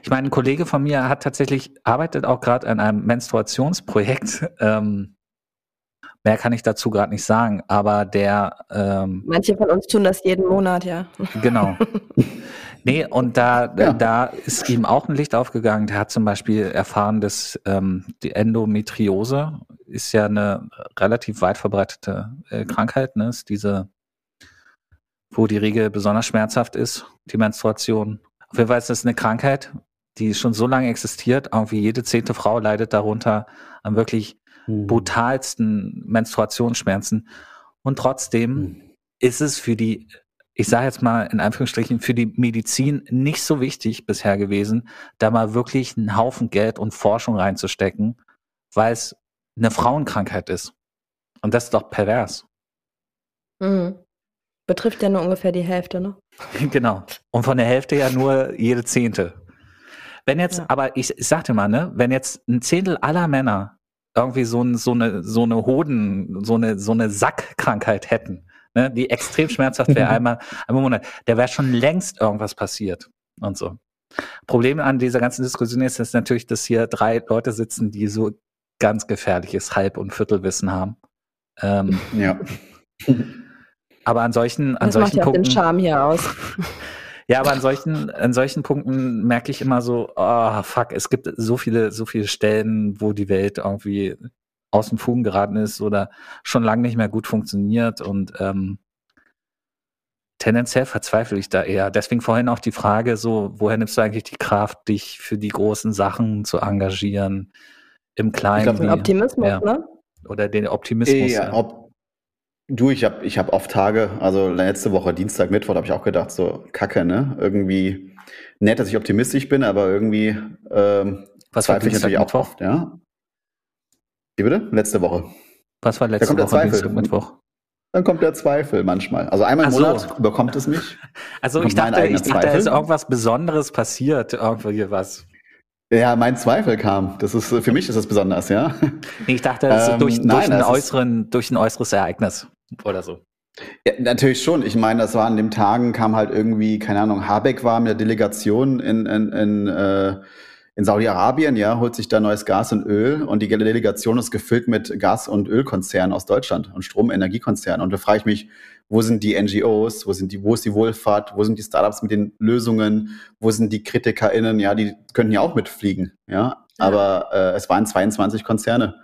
Ich meine, ein Kollege von mir hat tatsächlich, arbeitet auch gerade an einem Menstruationsprojekt. Ähm, mehr kann ich dazu gerade nicht sagen, aber der, ähm, Manche von uns tun das jeden Monat, ja. genau. Nee, und da, Ja. da ist ihm auch ein Licht aufgegangen. Der hat zum Beispiel erfahren, dass ähm, die Endometriose ist ja eine relativ weit verbreitete äh, Krankheit, ne? Ist diese, wo die Regel besonders schmerzhaft ist, die Menstruation. Auf jeden Fall ist das eine Krankheit, die schon so lange existiert. Irgendwie jede zehnte Frau leidet darunter an wirklich brutalsten Menstruationsschmerzen. Und trotzdem Hm. ist es für die, ich sage jetzt mal in Anführungsstrichen, für die Medizin nicht so wichtig bisher gewesen, da mal wirklich einen Haufen Geld und Forschung reinzustecken, weil es eine Frauenkrankheit ist. Und das ist doch pervers. Mhm. Betrifft ja nur ungefähr die Hälfte, ne? genau. Und von der Hälfte ja nur jede Zehnte. Wenn jetzt, Ja. aber ich, ich sagte mal, ne, wenn jetzt ein Zehntel aller Männer irgendwie so, ein, so eine, so eine Hoden, so eine, so eine Sackkrankheit hätten, ne, die extrem schmerzhaft wäre, einmal, einmal im Monat, der wäre schon längst irgendwas passiert und so. Problem an dieser ganzen Diskussion ist, dass natürlich, dass hier drei Leute sitzen, die so ganz gefährliches Halb- und Viertelwissen haben. Ähm, Ja. aber an solchen, an Das macht solchen ja auch den Punkten. Charme hier aus. Ja, aber an solchen, an solchen Punkten merke ich immer so, oh, fuck, es gibt so viele, so viele Stellen, wo die Welt irgendwie aus dem Fugen geraten ist oder schon lange nicht mehr gut funktioniert und ähm, tendenziell verzweifle ich da eher. Deswegen vorhin auch die Frage so, woher nimmst du eigentlich die Kraft, dich für die großen Sachen zu engagieren, im Kleinen glaub, wie- Ein Optimismus, ja. ne? oder den Optimismus. Ja, ja. ob, du, ich habe ich hab oft Tage, also letzte Woche, Dienstag, Mittwoch, habe ich auch gedacht, so kacke, ne? Irgendwie nett, dass ich optimistisch bin, aber irgendwie ähm, Was war Dienstag, natürlich auch Mittwoch? oft, ja. Wie bitte? Letzte Woche. Was war letzte kommt der Woche, Zweifel. Dienstag, Mittwoch? Dann kommt der Zweifel manchmal. Also einmal im so. Monat überkommt es mich. Also ich dachte, ich dachte, da ist irgendwas Besonderes passiert, irgendwie was. Ja, mein Zweifel kam. Das ist für mich ist das besonders, ja. Nee, ich dachte, das ist Ähm, durch, nein, durch, ein äußeren, durch ein äußeres Ereignis oder so. Ja, natürlich schon. Ich meine, das war an den Tagen, kam halt irgendwie, keine Ahnung, Habeck war mit der Delegation in, in, in, äh, in Saudi-Arabien, ja, holt sich da neues Gas und Öl und die Delegation ist gefüllt mit Gas- und Ölkonzernen aus Deutschland und Stromenergiekonzernen. Und da frage ich mich, wo sind die NGOs, wo sind die, wo ist die Wohlfahrt, wo sind die Startups mit den Lösungen, wo sind die KritikerInnen, ja, die könnten ja auch mitfliegen, ja. Aber äh, es waren 22 Konzerne.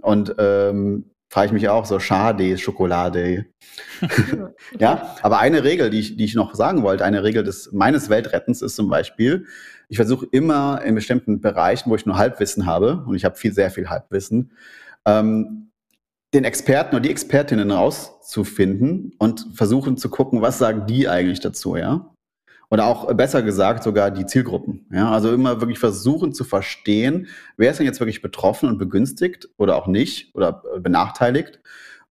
Und ähm, frage ich mich auch so, schade, Schokolade. Ja, aber eine Regel, die ich, die ich noch sagen wollte, eine Regel des meines Weltrettens ist zum Beispiel, ich versuche immer in bestimmten Bereichen, wo ich nur Halbwissen habe, und ich habe viel, sehr viel Halbwissen, ähm, den Experten oder die Expertinnen rauszufinden und versuchen zu gucken, was sagen die eigentlich dazu, ja? Oder auch besser gesagt sogar die Zielgruppen. Ja? Also immer wirklich versuchen zu verstehen, wer ist denn jetzt wirklich betroffen und begünstigt oder auch nicht oder benachteiligt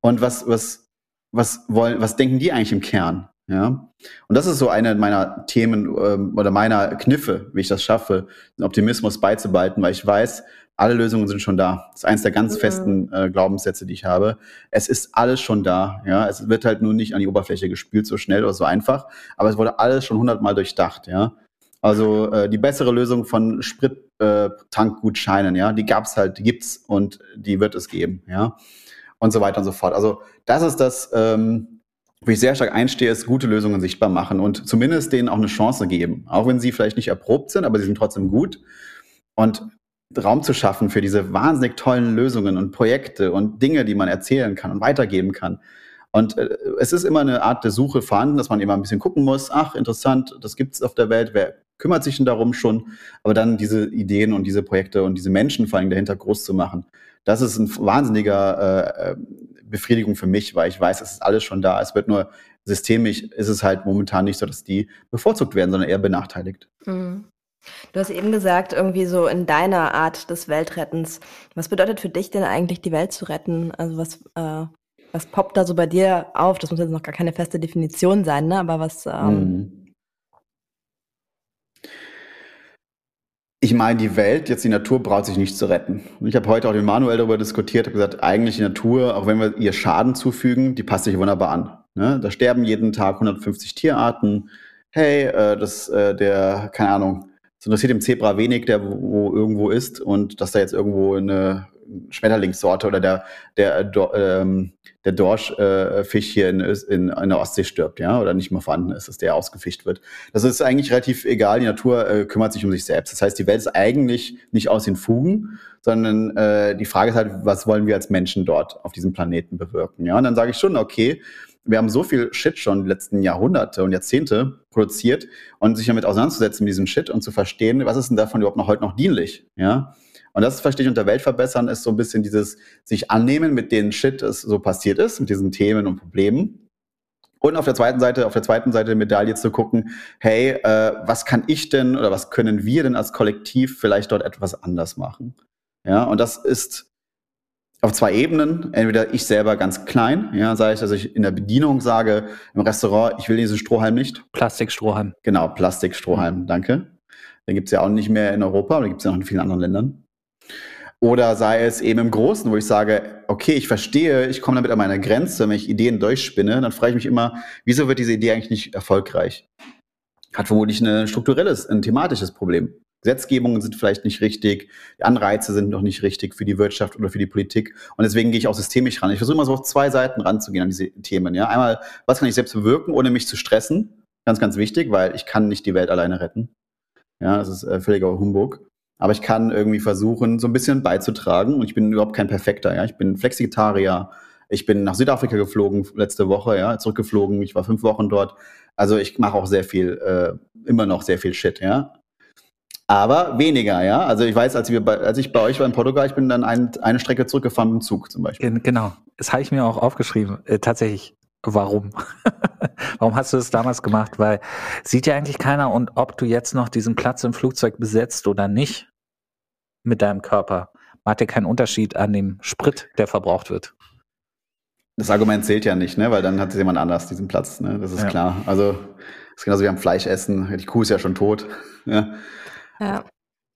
und was, was, was wollen, was denken die eigentlich im Kern? Ja, und das ist so eine meiner Themen ähm, oder meiner Kniffe, wie ich das schaffe, den Optimismus beizubehalten, weil ich weiß, alle Lösungen sind schon da. Das ist eins der ganz mhm. festen äh, Glaubenssätze, die ich habe. Es ist alles schon da. Ja, es wird halt nur nicht an die Oberfläche gespült so schnell oder so einfach, aber es wurde alles schon hundertmal durchdacht. Ja, also äh, die bessere Lösung von Sprittankgutscheinen, äh, ja, die gab's halt, die gibt's und die wird es geben. Ja, und so weiter und so fort. Also das ist das. Ähm, wo ich sehr stark einstehe, ist gute Lösungen sichtbar machen und zumindest denen auch eine Chance geben. Auch wenn sie vielleicht nicht erprobt sind, aber sie sind trotzdem gut. Und Raum zu schaffen für diese wahnsinnig tollen Lösungen und Projekte und Dinge, die man erzählen kann und weitergeben kann. Und äh, es ist immer eine Art der Suche vorhanden, dass man immer ein bisschen gucken muss, ach, interessant, das gibt es auf der Welt, wer kümmert sich denn darum schon? Aber dann diese Ideen und diese Projekte und diese Menschen vor allem dahinter groß zu machen, das ist ein wahnsinniger äh, äh Befriedigung für mich, weil ich weiß, es ist alles schon da. Es wird nur systemisch, ist es halt momentan nicht so, dass die bevorzugt werden, sondern eher benachteiligt. Mhm. Du hast eben gesagt, irgendwie so in deiner Art des Weltrettens. Was bedeutet für dich denn eigentlich, die Welt zu retten? Also was, äh, was poppt da so bei dir auf? Das muss jetzt noch gar keine feste Definition sein, ne? Aber was. Ähm hm. ich meine, die Welt, jetzt die Natur, braucht sich nicht zu retten. Ich habe heute auch mit Manuel darüber diskutiert, habe gesagt, eigentlich die Natur, auch wenn wir ihr Schaden zufügen, die passt sich wunderbar an. Ne? Da sterben jeden Tag 150 Tierarten. Hey, äh, das, äh, der, keine Ahnung, es interessiert dem Zebra wenig, der wo, wo irgendwo ist und dass da jetzt irgendwo eine Schmetterlingssorte oder der, der, ähm, der Dorschfisch äh, hier in, in, in, der Ostsee stirbt, ja, oder nicht mehr vorhanden ist, dass der ausgefischt wird. Das ist eigentlich relativ egal. Die Natur äh, kümmert sich um sich selbst. Das heißt, die Welt ist eigentlich nicht aus den Fugen, sondern äh, die Frage ist halt, was wollen wir als Menschen dort auf diesem Planeten bewirken, ja? Und dann sage ich schon, okay, wir haben so viel Shit schon die letzten Jahrhunderte und Jahrzehnte produziert und sich damit auseinanderzusetzen mit diesem Shit und zu verstehen, was ist denn davon überhaupt noch heute noch dienlich, ja? Und das verstehe ich unter Weltverbessern ist so ein bisschen dieses sich annehmen mit den Shit, das so passiert ist, mit diesen Themen und Problemen. Und auf der zweiten Seite, auf der zweiten Seite der Medaille zu gucken, hey, äh, was kann ich denn oder was können wir denn als Kollektiv vielleicht dort etwas anders machen? Ja, und das ist auf zwei Ebenen. Entweder ich selber ganz klein, ja, sei es, dass ich in der Bedienung sage, im Restaurant, ich will diesen Strohhalm nicht. Plastikstrohhalm. Genau, Plastikstrohhalm, danke. Den gibt's ja auch nicht mehr in Europa, aber den gibt's ja auch in vielen anderen Ländern. Oder sei es eben im Großen, wo ich sage, okay, ich verstehe, ich komme damit an meine Grenze, wenn ich Ideen durchspinne, dann frage ich mich immer, wieso wird diese Idee eigentlich nicht erfolgreich? Hat vermutlich ein strukturelles, ein thematisches Problem. Gesetzgebungen sind vielleicht nicht richtig, die Anreize sind noch nicht richtig für die Wirtschaft oder für die Politik. Und deswegen gehe ich auch systemisch ran. Ich versuche immer so auf zwei Seiten ranzugehen an diese Themen. Ja? Einmal, was kann ich selbst bewirken, ohne mich zu stressen? Ganz, ganz wichtig, weil ich kann nicht die Welt alleine retten. Ja, das ist äh, völliger Humbug. Aber ich kann irgendwie versuchen, so ein bisschen beizutragen. Und ich bin überhaupt kein Perfekter. Ja? Ich bin Flexitarier. Ich bin nach Südafrika geflogen letzte Woche, ja, zurückgeflogen. Ich war fünf Wochen dort. Also ich mache auch sehr viel, äh, immer noch sehr viel Shit, ja aber weniger, ja. Also ich weiß, als, wir bei, als ich bei euch war in Portugal, ich bin dann ein, eine Strecke zurückgefahren dem Zug zum Beispiel. Genau, das habe ich mir auch aufgeschrieben. Äh, tatsächlich, warum? warum hast du das damals gemacht? Weil sieht ja eigentlich keiner und ob du jetzt noch diesen Platz im Flugzeug besetzt oder nicht mit deinem Körper, macht ja keinen Unterschied an dem Sprit, der verbraucht wird. Das Argument zählt ja nicht, ne? weil dann hat es jemand anders diesen Platz, ne? das ist ja. klar. Also das ist genauso wie am Fleisch essen. Die Kuh ist ja schon tot. Ja. Ja.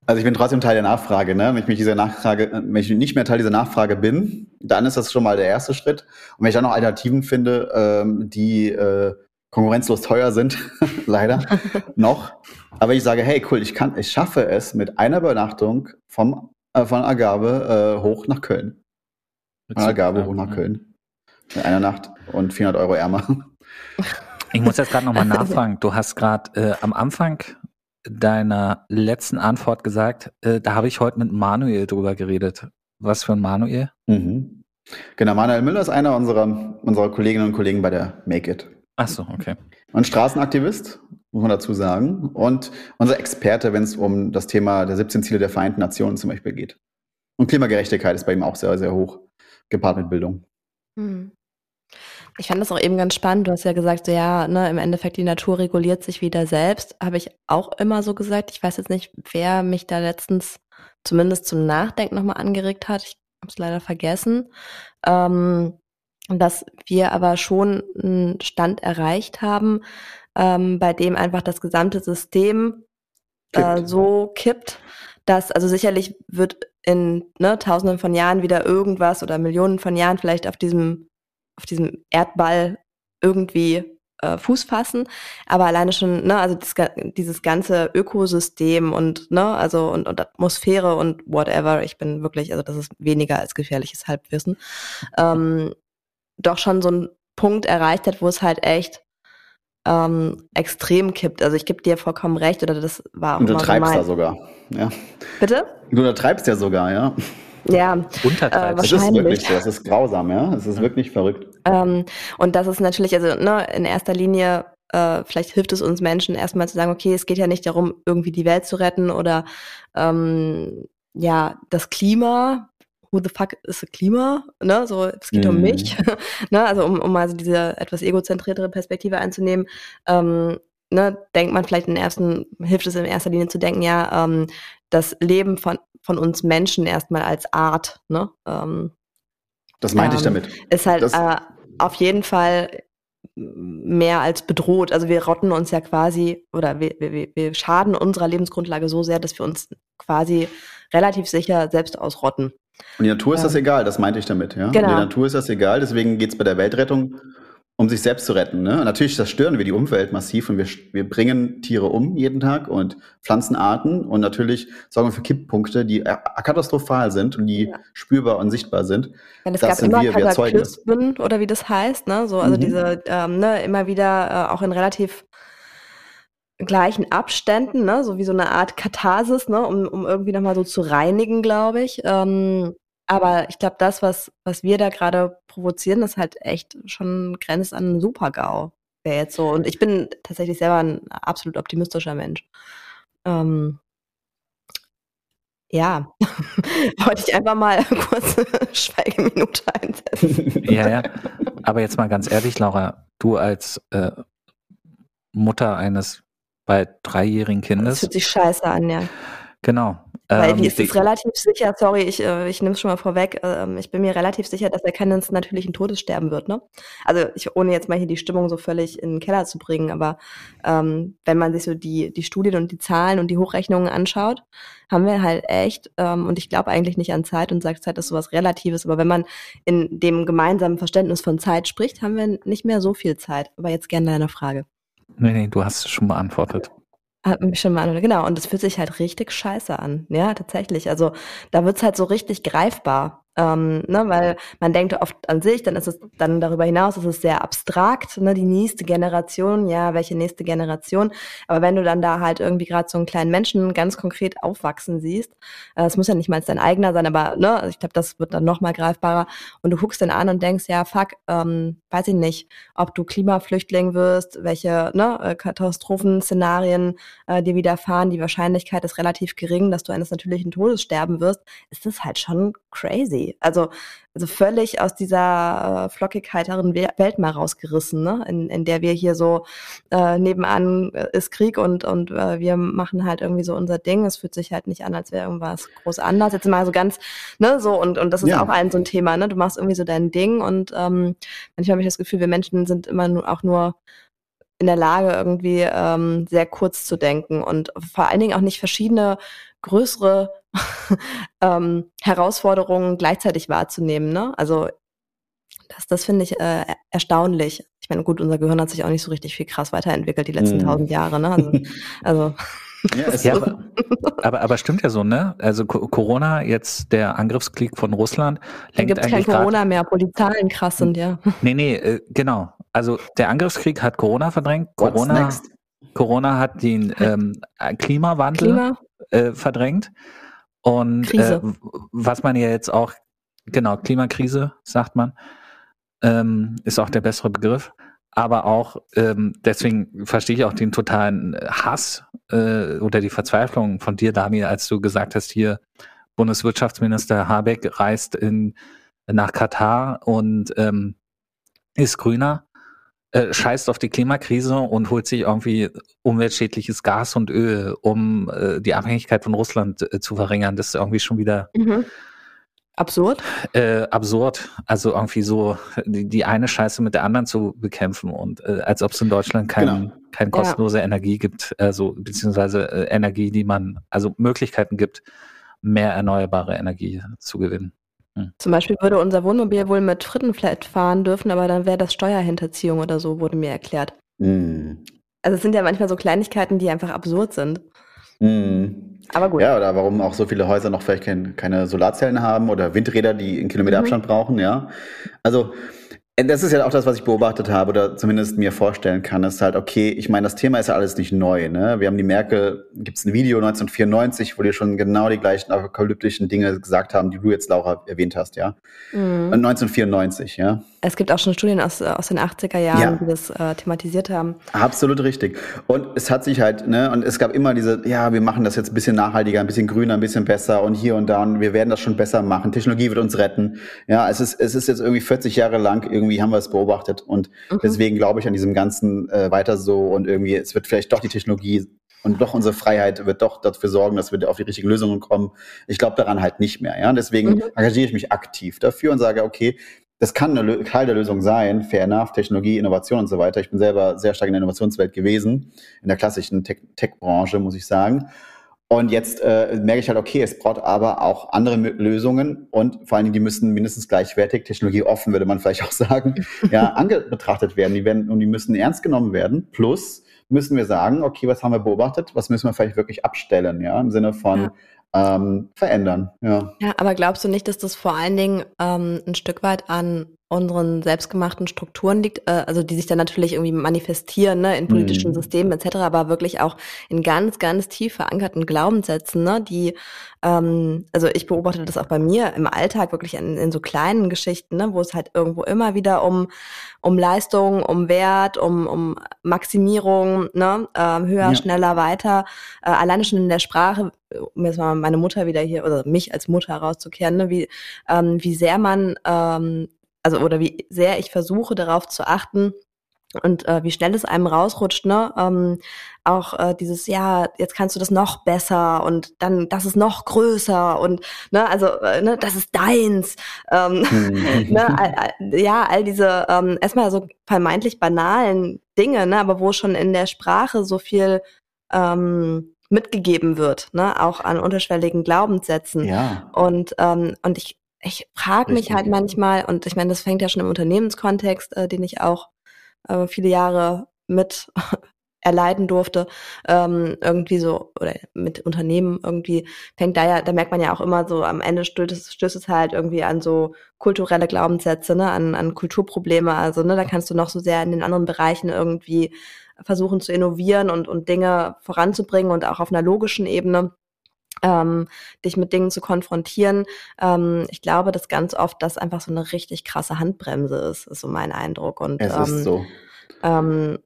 Also ich bin trotzdem Teil der Nachfrage. Ne? Wenn ich mich dieser Nachfrage, wenn ich nicht mehr Teil dieser Nachfrage bin, dann ist das schon mal der erste Schritt. Und wenn ich dann noch Alternativen finde, ähm, die äh, konkurrenzlos teuer sind, leider noch. Aber ich sage, hey, cool, ich kann, ich schaffe es mit einer Übernachtung vom äh, von Agave äh, hoch nach Köln. Von Agave hoch nach Köln. In einer Nacht und 400 Euro ärmer. Ich muss jetzt gerade nochmal nachfragen. Du hast gerade äh, am Anfang deiner letzten Antwort gesagt, äh, da habe ich heute mit Manuel drüber geredet. Was für ein Manuel? Mhm. Genau, Manuel Müller ist einer unserer, unserer Kolleginnen und Kollegen bei der Make It. Ach so, okay. Und Straßenaktivist, muss man dazu sagen. Und unser Experte, wenn es um das Thema der 17 Ziele der Vereinten Nationen zum Beispiel geht. Und Klimagerechtigkeit ist bei ihm auch sehr, sehr hoch, gepaart mit Bildung. Hm. Ich fand das auch eben ganz spannend. Du hast ja gesagt, so, ja, ne, im Endeffekt die Natur reguliert sich wieder selbst. Habe ich auch immer so gesagt. Ich weiß jetzt nicht, wer mich da letztens zumindest zum Nachdenken nochmal angeregt hat. Ich habe es leider vergessen. Ähm, dass wir aber schon einen Stand erreicht haben, ähm, bei dem einfach das gesamte System äh, Kippt. so kippt, dass also sicherlich wird in ne, Tausenden von Jahren wieder irgendwas oder Millionen von Jahren vielleicht auf diesem auf diesem Erdball irgendwie äh, Fuß fassen, aber alleine schon, ne, also das, dieses ganze Ökosystem und ne, also und, und Atmosphäre und whatever, ich bin wirklich, also das ist weniger als gefährliches Halbwissen, ähm, doch schon so ein Punkt erreicht hat, wo es halt echt ähm, extrem kippt. Also ich gebe dir vollkommen recht, oder das war auch Und du treibst mein. da sogar. Ja. Bitte? Du übertreibst ja sogar, ja. Ja, Untertreibst. Äh, Es ist Wahrscheinlich. wirklich so. Es ist grausam, ja. Es ist wirklich verrückt. Ähm, und das ist natürlich, also ne, in erster Linie, äh, vielleicht hilft es uns Menschen erstmal zu sagen, okay, es geht ja nicht darum, irgendwie die Welt zu retten oder ähm, ja, das Klima. Who the fuck is the Klima? Ne, so, es geht um Mhm. mich. ne, also um, um also diese etwas egozentriertere Perspektive einzunehmen, ähm, ne, denkt man vielleicht in ersten, hilft es in erster Linie zu denken, ja, ähm, das Leben von, von uns Menschen erstmal als Art, ne, ähm, Das meinte ich Ähm, damit. ist halt Das- äh, auf jeden Fall mehr als bedroht. Also wir rotten uns ja quasi oder wir, wir, wir schaden unserer Lebensgrundlage so sehr, dass wir uns quasi relativ sicher selbst ausrotten. Und die Natur ist das Ähm, egal, das meinte ich damit, ja. genau. Der Natur ist das egal, deswegen geht es bei der Weltrettung um sich selbst zu retten. Ne? Natürlich zerstören wir die Umwelt massiv und wir, wir bringen Tiere um jeden Tag und Pflanzenarten und natürlich sorgen wir für Kipppunkte, die äh, katastrophal sind und die Ja. spürbar und sichtbar sind. Denn es Das gab immer wir. Kataklysmen oder wie das heißt, ne? So, also Mhm. diese, ähm, ne, immer wieder äh, auch in relativ gleichen Abständen, ne, so wie so eine Art Katharsis, ne, um, um irgendwie nochmal so zu reinigen, glaube ich. Ähm, aber ich glaube, das, was, was wir da gerade provozieren, ist halt echt schon grenzt an Super-GAU. Wäre jetzt so. Und ich bin tatsächlich selber ein absolut optimistischer Mensch. Ähm, ja, wollte ich einfach mal eine kurze Schweigeminute einsetzen. Ja, ja. Aber jetzt mal ganz ehrlich, Laura, du als äh, Mutter eines bald dreijährigen Das Kindes, fühlt sich scheiße an, ja. genau. Weil ähm, wie ist es relativ sicher, sorry, ich, äh, ich nehme es schon mal vorweg, ähm, ich bin mir relativ sicher, dass er keines natürlichen Todes sterben wird, ne? Also ich, ohne jetzt mal hier die Stimmung so völlig in den Keller zu bringen, aber ähm, wenn man sich so die, die Studien und die Zahlen und die Hochrechnungen anschaut, haben wir halt echt, ähm, und ich glaube eigentlich nicht an Zeit und sage, Zeit ist sowas Relatives, aber wenn man in dem gemeinsamen Verständnis von Zeit spricht, haben wir nicht mehr so viel Zeit. Aber jetzt gerne deine Frage. nee, nee, du hast es schon beantwortet. Hat mich schon mal genau. Und es fühlt sich halt richtig scheiße an. Ja, tatsächlich. Also da wird's halt so richtig greifbar. Ähm, ne, weil man denkt oft an sich, dann ist es dann darüber hinaus, ist es sehr abstrakt, ne, die nächste Generation, ja, welche nächste Generation. Aber wenn du dann da halt irgendwie gerade so einen kleinen Menschen ganz konkret aufwachsen siehst, äh, es muss ja nicht mal dein eigener sein, aber ne, also ich glaube, das wird dann noch mal greifbarer. Und du guckst den an und denkst, ja, fuck, ähm, weiß ich nicht, ob du Klimaflüchtling wirst, welche ne, äh, Katastrophenszenarien äh, dir widerfahren, die Wahrscheinlichkeit ist relativ gering, dass du eines natürlichen Todes sterben wirst, ist das halt schon crazy. Also, also völlig aus dieser äh, flockig heiteren We- Welt mal rausgerissen, ne? in, in der wir hier so äh, nebenan äh, ist Krieg und, und äh, wir machen halt irgendwie so unser Ding. Es fühlt sich halt nicht an, als wäre irgendwas groß anders. Jetzt mal so ganz, ne, so und, und das ist Ja. auch ein so ein Thema, ne? Du machst irgendwie so dein Ding und ähm, manchmal habe ich das Gefühl, wir Menschen sind immer nur auch nur in der Lage, irgendwie ähm, sehr kurz zu denken und vor allen Dingen auch nicht verschiedene größere ähm, Herausforderungen gleichzeitig wahrzunehmen. Ne? Also das, das finde ich äh, erstaunlich. Ich meine, gut, unser Gehirn hat sich auch nicht so richtig viel krass weiterentwielt die letzten Mhm. tausend Jahre. Ne? Also, also Ja, Ja, aber, aber, aber stimmt ja so, ne? Also Co- Corona, jetzt der Angriffskrieg von Russland, da lenkt gibt es kein eigentlich grad- Corona mehr, obwohl die Zahlen krass sind, ja. Nee, nee, äh, genau. Also der Angriffskrieg hat Corona verdrängt. Corona? Corona hat den ähm, Klimawandel Klima, äh, verdrängt. Und. Äh, was man ja jetzt auch, genau, Klimakrise, sagt man, ähm, ist auch der bessere Begriff. Aber auch, ähm, deswegen verstehe ich auch den totalen Hass äh, oder die Verzweiflung von dir, Daniel, als du gesagt hast, hier Bundeswirtschaftsminister Habeck reist in nach Katar und ähm, ist grüner, äh, scheißt auf die Klimakrise und holt sich irgendwie umweltschädliches Gas und Öl, um äh, die Abhängigkeit von Russland äh, zu verringern. Das ist irgendwie schon wieder Mhm. Absurd. äh, absurd. Also irgendwie so die, die eine Scheiße mit der anderen zu bekämpfen und äh, als ob es in Deutschland kein, Genau. keine Ja. kostenlose Energie gibt, also beziehungsweise äh, Energie, die man, also Möglichkeiten gibt, mehr erneuerbare Energie zu gewinnen. Zum Beispiel würde unser Wohnmobil wohl mit Frittenflat fahren dürfen, aber dann wäre das Steuerhinterziehung oder so, wurde mir erklärt. Hm. Also es sind ja manchmal so Kleinigkeiten, die einfach absurd sind. Hm. Aber gut. Ja, oder warum auch so viele Häuser noch vielleicht kein, keine Solarzellen haben oder Windräder, die einen Kilometer Mhm. Abstand brauchen, ja. Also, das ist ja auch das, was ich beobachtet habe oder zumindest mir vorstellen kann, ist halt, okay, ich meine, das Thema ist ja alles nicht neu, ne? Wir haben die Merkel, gibt es ein Video 1994, wo die schon genau die gleichen apokalyptischen Dinge gesagt haben, die du jetzt, Laura, erwähnt hast, ja. Mhm. Äh, 1994, ja. Es gibt auch schon Studien aus, aus den 80er Jahren, Ja. die das äh, thematisiert haben. Absolut richtig. Und es hat sich halt, ne, und es gab immer diese, ja, wir machen das jetzt ein bisschen nachhaltiger, ein bisschen grüner, ein bisschen besser und hier und da und wir werden das schon besser machen. Technologie wird uns retten. Ja, es ist, es ist jetzt irgendwie 40 Jahre lang, irgendwie haben wir es beobachtet und Mhm. deswegen glaube ich an diesem Ganzen äh, weiter so und irgendwie, es wird vielleicht doch die Technologie und doch unsere Freiheit wird doch dafür sorgen, dass wir auf die richtigen Lösungen kommen. Ich glaube daran halt nicht mehr. Ja, deswegen Mhm. engagiere ich mich aktiv dafür und sage, okay, das kann eine Lö- Teil der Lösung sein, fair enough, Technologie, Innovation und so weiter. Ich bin selber sehr stark in der Innovationswelt gewesen, in der klassischen Tech- Tech-Branche, muss ich sagen. Und jetzt äh, merke ich halt, okay, es braucht aber auch andere Lösungen und vor allen Dingen, die müssen mindestens gleichwertig, technologieoffen, würde man vielleicht auch sagen, ja, ange betrachtet werden. Die werden und die müssen ernst genommen werden. Plus müssen wir sagen, okay, was haben wir beobachtet? Was müssen wir vielleicht wirklich abstellen, ja, im Sinne von ähm, verändern, ja. Ja, aber glaubst du nicht, dass das vor allen Dingen ähm, ein Stück weit an unseren selbstgemachten Strukturen liegt, äh, also die sich dann natürlich irgendwie manifestieren ne, in politischen Mhm. Systemen etc., aber wirklich auch in ganz, ganz tief verankerten Glaubenssätzen, ne, die, ähm, also ich beobachte das auch bei mir im Alltag wirklich in, in so kleinen Geschichten, ne, wo es halt irgendwo immer wieder um um Leistung, um Wert, um, um Maximierung, ne, ähm, höher, Ja. schneller, weiter, äh, alleine schon in der Sprache, um jetzt mal meine Mutter wieder hier oder mich als Mutter rauszukehren, ne, wie, ähm, wie sehr man, ähm, also oder wie sehr ich versuche darauf zu achten und äh, wie schnell es einem rausrutscht, ne? Ähm, auch äh, dieses, ja, jetzt kannst du das noch besser und dann das ist noch größer und ne, also äh, ne, das ist deins. Ähm, ne, all, all, ja, all diese ähm, erstmal so vermeintlich banalen Dinge, ne, aber wo schon in der Sprache so viel ähm, mitgegeben wird, ne, auch an unterschwelligen Glaubenssätzen. Ja. Und, ähm, und ich, ich frage mich halt manchmal, und ich meine, das fängt ja schon im Unternehmenskontext, äh, den ich auch äh, viele Jahre mit erleiden durfte, ähm, irgendwie so, oder mit Unternehmen irgendwie, fängt da ja, da merkt man ja auch immer so, am Ende stößt es, stößt es halt irgendwie an so kulturelle Glaubenssätze, ne, an, an Kulturprobleme. Also, ne, da kannst du noch so sehr in den anderen Bereichen irgendwie versuchen zu innovieren und, und Dinge voranzubringen und auch auf einer logischen Ebene ähm, dich mit Dingen zu konfrontieren. Ähm, ich glaube, dass ganz oft das einfach so eine richtig krasse Handbremse ist, ist so mein Eindruck. Und Es ähm, ist so. ähm,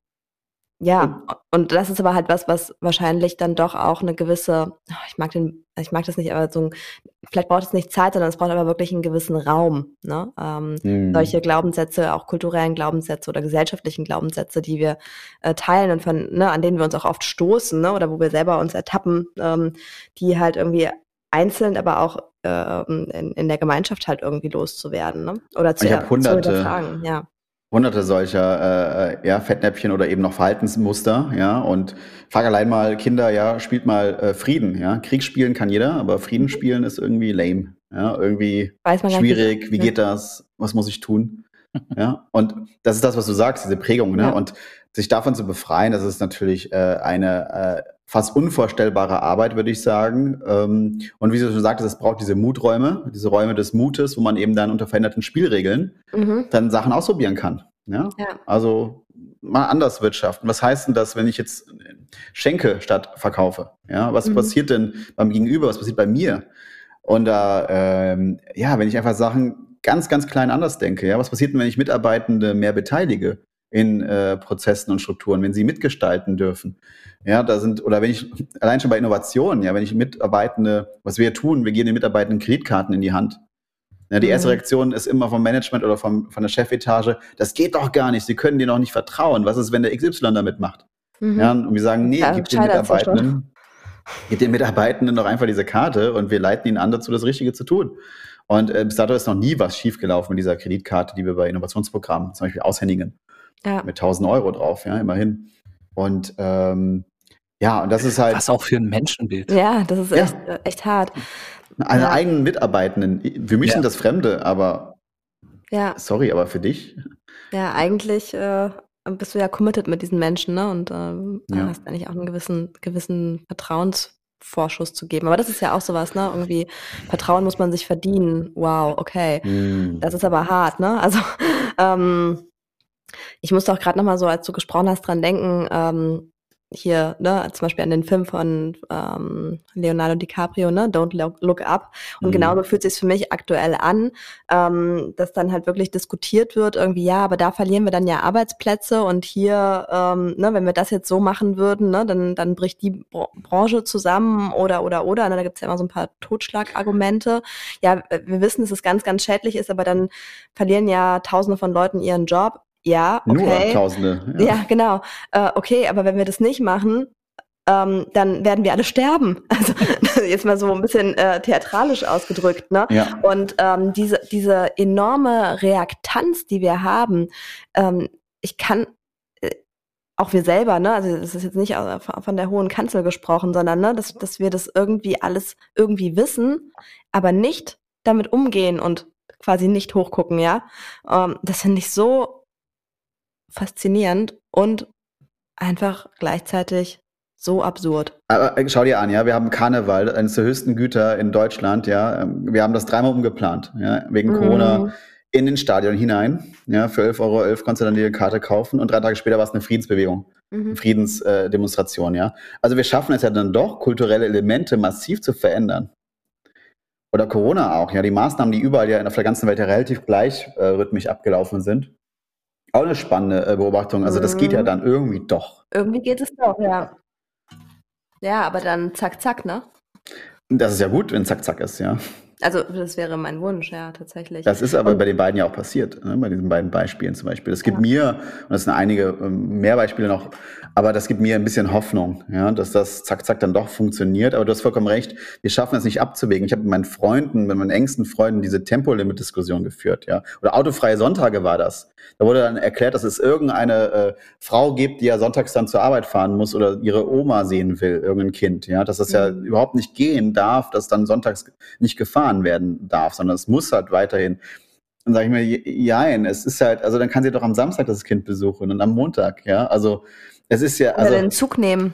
ja, und das ist aber halt was, was wahrscheinlich dann doch auch eine gewisse, ich mag den, ich mag das nicht, aber so ein, vielleicht braucht es nicht Zeit, sondern es braucht aber wirklich einen gewissen Raum, ne? Ähm, Mhm. solche Glaubenssätze, auch kulturellen Glaubenssätze oder gesellschaftlichen Glaubenssätze, die wir äh, teilen und von, ne, an denen wir uns auch oft stoßen, ne, oder wo wir selber uns ertappen, ähm, die halt irgendwie einzeln, aber auch ähm, in, in der Gemeinschaft halt irgendwie loszuwerden, ne? Oder zu, Ich hab zu hunderte- hinterfragen, ja. Hunderte solcher äh, ja, Fettnäpfchen oder eben noch Verhaltensmuster, ja. Und frag allein mal Kinder, ja, spielt mal äh, Frieden, ja. Krieg spielen kann jeder, aber Frieden spielen ist irgendwie lame. Ja, irgendwie gar nicht, schwierig, wie ja. geht das? Was muss ich tun? ja, und das ist das, was du sagst, diese Prägung, ne? Ja. Und sich davon zu befreien, das ist natürlich äh, eine äh, fast unvorstellbare Arbeit, würde ich sagen. Ähm, und wie du schon sagtest, es braucht diese Muträume, diese Räume des Mutes, wo man eben dann unter veränderten Spielregeln Mhm. dann Sachen ausprobieren kann. Ja? Ja. Also mal anders wirtschaften. Was heißt denn das, wenn ich jetzt schenke statt verkaufe? Ja, was Mhm. passiert denn beim Gegenüber? Was passiert bei mir? Und da, ähm, ja, wenn ich einfach Sachen ganz, ganz klein anders denke, ja, was passiert denn, wenn ich Mitarbeitende mehr beteilige in äh, Prozessen und Strukturen, wenn sie mitgestalten dürfen? Ja, da sind, oder wenn ich, allein schon bei Innovationen, ja, wenn ich Mitarbeitende, was wir tun, wir geben den Mitarbeitenden Kreditkarten in die Hand. Ja, die erste Mhm. Reaktion ist immer vom Management oder vom, von der Chefetage, das geht doch gar nicht, Sie können dir noch nicht vertrauen. Was ist, wenn der XY damit macht? Mhm. Ja, und wir sagen, nee, Ja, gib den. Mitarbeitenden, gib den Mitarbeitenden doch einfach diese Karte und wir leiten ihnen an dazu, das Richtige zu tun. Und äh, bis dato ist noch nie was schiefgelaufen mit dieser Kreditkarte, die wir bei Innovationsprogrammen zum Beispiel aushändigen Ja. mit 1000 Euro drauf, ja, immerhin. Und ähm, ja, und das ist halt Was auch für ein Menschenbild. ja, das ist Ja. echt, äh, echt hart. eine Ja. eigenen Mitarbeitenden. Für mich Ja. sind das Fremde, aber Ja, sorry, aber für dich? ja, eigentlich äh, bist du ja committed mit diesen Menschen, ne? Und ähm, Ja. hast eigentlich auch einen gewissen, gewissen Vertrauensvorschuss zu geben. Aber das ist ja auch sowas, ne? Irgendwie Vertrauen muss man sich verdienen. Wow, okay. Hm. Das ist aber hart, ne? Also ähm, ich musste auch gerade noch mal so, als du gesprochen hast, dran denken, ähm, hier, ne, zum Beispiel an den Film von ähm, Leonardo DiCaprio, ne, Don't Look, Up. Und Mhm. genauso fühlt sich für mich aktuell an, ähm, dass dann halt wirklich diskutiert wird, irgendwie, ja, aber da verlieren wir dann ja Arbeitsplätze und hier, ähm, ne, wenn wir das jetzt so machen würden, ne, dann, dann bricht die Br Branche zusammen oder oder oder. Ne, da gibt's ja immer so ein paar Totschlagargumente. Ja, wir wissen, dass es ganz, ganz schädlich ist, aber dann verlieren ja Tausende von Leuten ihren Job. Ja, Nur okay. Tausende. Ja, genau. Äh, okay, aber wenn wir das nicht machen, ähm, dann werden wir alle sterben. Also jetzt mal so ein bisschen äh, theatralisch ausgedrückt, ne? Ja. Und ähm, diese, diese enorme Reaktanz, die wir haben, ähm, ich kann äh, auch wir selber, ne, also das ist jetzt nicht von der hohen Kanzel gesprochen, sondern ne, dass, dass wir das irgendwie alles irgendwie wissen, aber nicht damit umgehen und quasi nicht hochgucken, ja. Ähm, das finde ich so faszinierend und einfach gleichzeitig so absurd. Aber äh, schau dir an, ja, wir haben Karneval, eines der höchsten Güter in Deutschland, ja. Ähm, Wir haben das dreimal umgeplant, ja, wegen Mhm. Corona in den Stadion hinein. Ja, für 11,11 Euro konntest du dann die Karte kaufen und drei Tage später war es eine Friedensbewegung, Mhm. Friedensdemonstration, ja. Also wir schaffen es ja dann doch, kulturelle Elemente massiv zu verändern. Oder Corona auch, ja, die Maßnahmen, die überall ja auf der ganzen Welt ja relativ gleich äh, rhythmisch abgelaufen sind. Auch eine spannende äh, Beobachtung. Also das geht ja Mhm. dann irgendwie doch. Irgendwie geht es doch, ja. Ja, aber dann zack, zack, ne? Das ist ja gut, wenn zack, zack ist, ja. Also das wäre mein Wunsch, ja, tatsächlich. Das ist aber bei den beiden ja auch passiert, ne? bei diesen beiden Beispielen zum Beispiel. Es gibt Ja. mir, und das sind einige ähm, mehr Beispiele noch, aber das gibt mir ein bisschen Hoffnung, ja, dass das zack, zack dann doch funktioniert. Aber du hast vollkommen recht, wir schaffen es nicht abzuwägen. Ich habe mit meinen Freunden, mit meinen engsten Freunden diese Tempolimit-Diskussion geführt, ja. Oder autofreie Sonntage war das. Da wurde dann erklärt, dass es irgendeine äh, Frau gibt, die ja sonntags dann zur Arbeit fahren muss oder ihre Oma sehen will, irgendein Kind, ja. Dass das ja Mhm. überhaupt nicht gehen darf, dass dann sonntags nicht gefahren werden darf, sondern es muss halt weiterhin. Dann sage ich mir, jein, es ist halt, also dann kann sie doch am Samstag das Kind besuchen und am Montag, ja. Also es ist ja, oder also den Zug nehmen.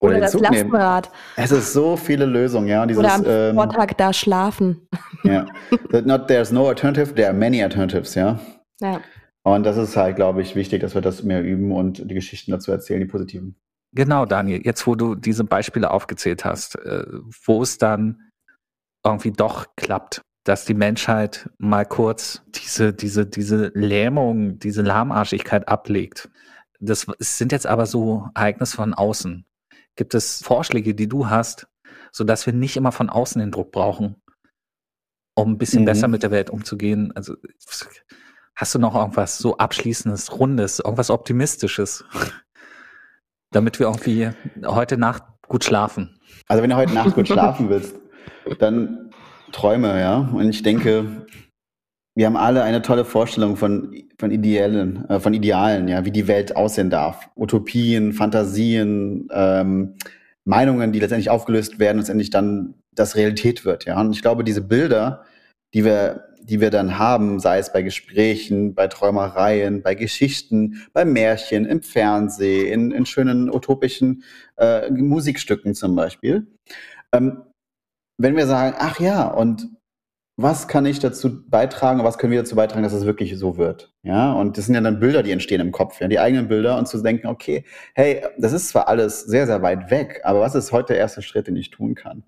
Oder Oder, das Zug nehmen. Lastenrad. es ist so viele Lösungen, ja. Dieses, Oder am ähm, Vortag da schlafen. ja. That not there's no alternative, there are many alternatives, ja. Ja. Und das ist halt, glaube ich, wichtig, dass wir das mehr üben und die Geschichten dazu erzählen, die positiven. Genau, Daniel, jetzt wo du diese Beispiele aufgezählt hast, äh, wo es dann irgendwie doch klappt, dass die Menschheit mal kurz diese, diese, diese Lähmung, diese Lahmarschigkeit ablegt. Das sind jetzt aber so Ereignisse von außen. Gibt es Vorschläge, die du hast, sodass wir nicht immer von außen den Druck brauchen, um ein bisschen Mhm. besser mit der Welt umzugehen? Also hast du noch irgendwas so abschließendes, rundes, irgendwas optimistisches, damit wir irgendwie heute Nacht gut schlafen? Also wenn du heute Nacht gut schlafen willst, dann träume, ja. Und ich denke, wir haben alle eine tolle Vorstellung von, von Idealen, äh, von Idealen, ja, wie die Welt aussehen darf. Utopien, Fantasien, ähm, Meinungen, die letztendlich aufgelöst werden letztendlich dann das Realität wird, ja. Und ich glaube, diese Bilder, die wir, die wir dann haben, sei es bei Gesprächen, bei Träumereien, bei Geschichten, bei Märchen, im Fernsehen, in, in schönen utopischen äh, Musikstücken zum Beispiel. Ähm, wenn wir sagen, ach ja, und was kann ich dazu beitragen, was können wir dazu beitragen, dass es wirklich so wird? Ja, und das sind ja dann Bilder, die entstehen im Kopf, ja, die eigenen Bilder und zu denken, okay, hey, das ist zwar alles sehr, sehr weit weg, aber was ist heute der erste Schritt, den ich tun kann?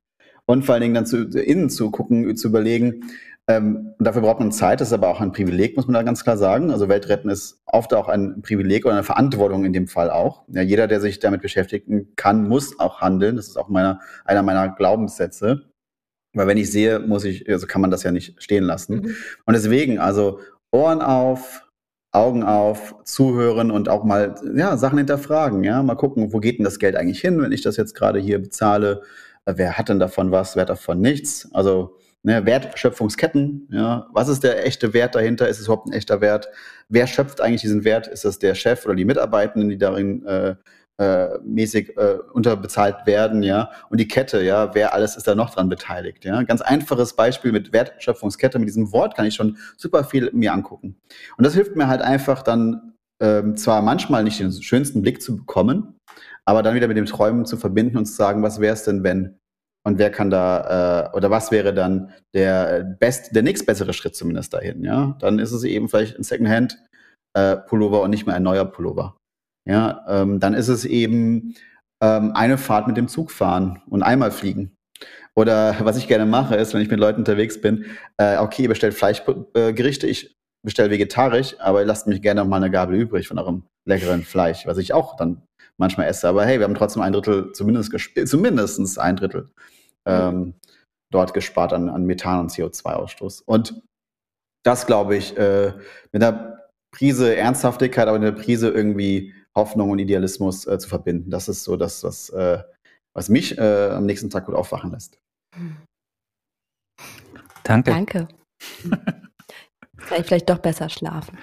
Und vor allen Dingen dann zu, innen zu gucken, zu überlegen, ähm, und dafür braucht man Zeit, das ist aber auch ein Privileg, muss man da ganz klar sagen. Also Weltretten ist oft auch ein Privileg oder eine Verantwortung in dem Fall auch. Ja, jeder, der sich damit beschäftigen kann, muss auch handeln. Das ist auch meiner, einer meiner Glaubenssätze. Weil wenn ich sehe, muss ich, also kann man das ja nicht stehen lassen. Mhm. Und deswegen, also Ohren auf, Augen auf, zuhören und auch mal ja, Sachen hinterfragen, ja, mal gucken, wo geht denn das Geld eigentlich hin, wenn ich das jetzt gerade hier bezahle? Äh, Wer hat denn davon was, wer hat davon nichts? Also ne, Wertschöpfungsketten, ja, was ist der echte Wert dahinter? Ist es überhaupt ein echter Wert? Wer schöpft eigentlich diesen Wert? Ist das der Chef oder die Mitarbeitenden, die darin äh, äh, mäßig äh, unterbezahlt werden, ja, und die Kette, ja, wer alles ist da noch dran beteiligt, ja. Ganz einfaches Beispiel mit Wertschöpfungskette, mit diesem Wort kann ich schon super viel mir angucken. Und das hilft mir halt einfach dann ähm, zwar manchmal nicht den schönsten Blick zu bekommen, aber dann wieder mit dem Träumen zu verbinden und zu sagen, was wäre es denn, wenn und wer kann da äh, oder was wäre dann der best, der nächstbessere Schritt zumindest dahin, ja? Dann ist es eben vielleicht ein Secondhand äh, und nicht mehr ein neuer Pullover. Ja, ähm, dann ist es eben ähm, eine Fahrt mit dem Zug fahren und einmal fliegen. Oder was ich gerne mache, ist, wenn ich mit Leuten unterwegs bin, äh, okay, ihr bestellt Fleischgerichte, ich bestelle vegetarisch, aber lasst mich gerne mal eine Gabel übrig von eurem leckeren Fleisch, was ich auch dann manchmal esse. Aber hey, wir haben trotzdem ein Drittel, zumindest, zumindest ein Drittel ähm, dort gespart an, an Methan und CO2-Ausstoß. Und das, glaube ich, äh, mit einer Prise Ernsthaftigkeit, aber mit einer Prise irgendwie Hoffnung und Idealismus äh, zu verbinden. Das ist so das, was, äh, was mich äh, am nächsten Tag gut aufwachen lässt. Danke. Danke. Kann ich vielleicht doch besser schlafen.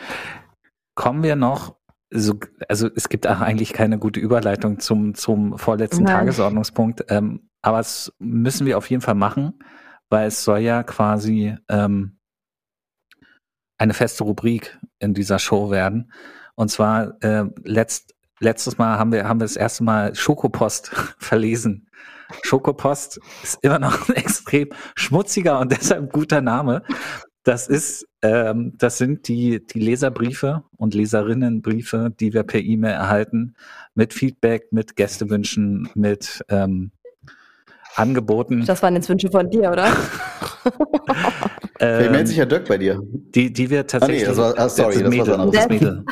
Kommen wir noch, so, also es gibt auch eigentlich keine gute Überleitung zum, zum vorletzten Nein. Tagesordnungspunkt, ähm, aber es müssen wir auf jeden Fall machen, weil es soll ja quasi ähm, eine feste Rubrik in dieser Show werden. Und zwar äh, letzt, letztes Mal haben wir, haben wir das erste Mal Schokopost verlesen. Schokopost ist immer noch ein extrem schmutziger und deshalb guter Name. Das ist, ähm, das sind die, die Leserbriefe und Leserinnenbriefe, die wir per E-Mail erhalten, mit Feedback, mit Gästewünschen, mit ähm, Angeboten, Das waren jetzt Wünsche von dir, oder? Vielleicht ähm, meldet sich ja Dirk bei dir. die, die wir tatsächlich. das war- ah, sorry, das, das war Mädel, das Mädel.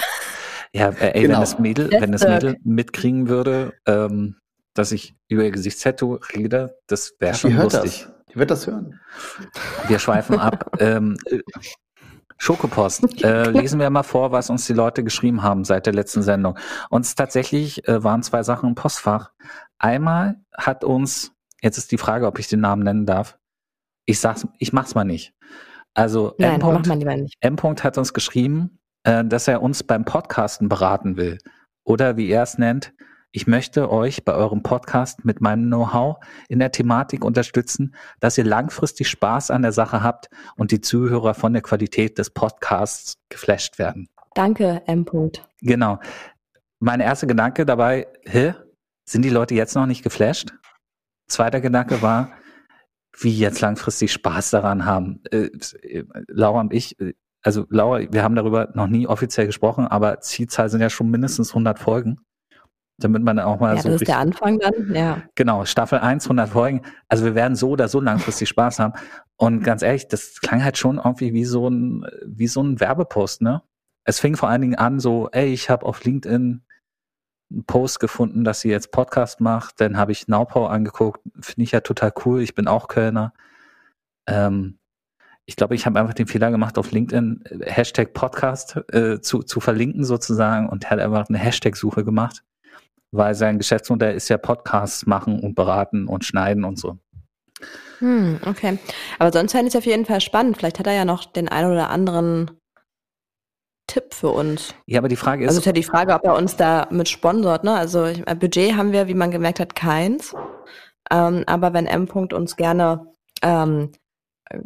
Ja, äh, ey, Genau. wenn das Mädel, wenn das. Mädel mitkriegen würde, ähm, dass ich über ihr Gesichtstattoo rede, das wäre Die schon hört lustig. das. Die wird das hören. Wir schweifen ab. ähm, äh, Schokopost. Äh, lesen wir mal vor, was uns die Leute geschrieben haben seit der letzten Sendung. Uns tatsächlich äh, waren zwei Sachen im Postfach. Einmal hat uns, jetzt ist die Frage, ob ich den Namen nennen darf. Ich sag's, ich mach's mal nicht. Also Nein, M. mach mal lieber nicht. M. -Punkt hat uns geschrieben, äh, dass er uns beim Podcasten beraten will. Oder wie er es nennt, ich möchte euch bei eurem Podcast mit meinem Know-how in der Thematik unterstützen, dass ihr langfristig Spaß an der Sache habt und die Zuhörer von der Qualität des Podcasts geflasht werden. Danke, M. -Punkt. Genau. Mein erster Gedanke dabei, hä? Sind die Leute jetzt noch nicht geflasht? Zweiter Gedanke war, wie jetzt langfristig Spaß daran haben. Äh, Laura und ich, äh, also Laura, wir haben darüber noch nie offiziell gesprochen, aber Zielzahl sind ja schon mindestens 100 Folgen. Damit man auch mal Ja, so das ist der Anfang dann. Ja. Genau, Staffel 1, 100 Folgen. Also wir werden so oder so langfristig Spaß haben. Und ganz ehrlich, das klang halt schon irgendwie wie so ein, wie so ein Werbepost, ne? Es fing vor allen Dingen an so, ey, ich habe auf LinkedIn einen Post gefunden, dass sie jetzt Podcast macht. Dann habe ich Naupau angeguckt. Finde ich ja total cool. Ich bin auch Kölner. Ähm, ich glaube, ich habe einfach den Fehler gemacht, auf LinkedIn äh, Hashtag Podcast äh, zu, zu verlinken sozusagen und hat einfach eine Hashtag-Suche gemacht weil sein Geschäftsmodell ist ja Podcasts machen und beraten und schneiden und so. Hm, okay. Aber sonst fände ich es auf jeden Fall spannend. Vielleicht hat er ja noch den einen oder anderen Tipp für uns. Ja, aber die Frage ist, Also ist ja die Frage, ob er uns da mit sponsort. Ne? Also ich, äh, Budget haben wir, wie man gemerkt hat, keins. Ähm, aber wenn M. -Punkt uns gerne ähm,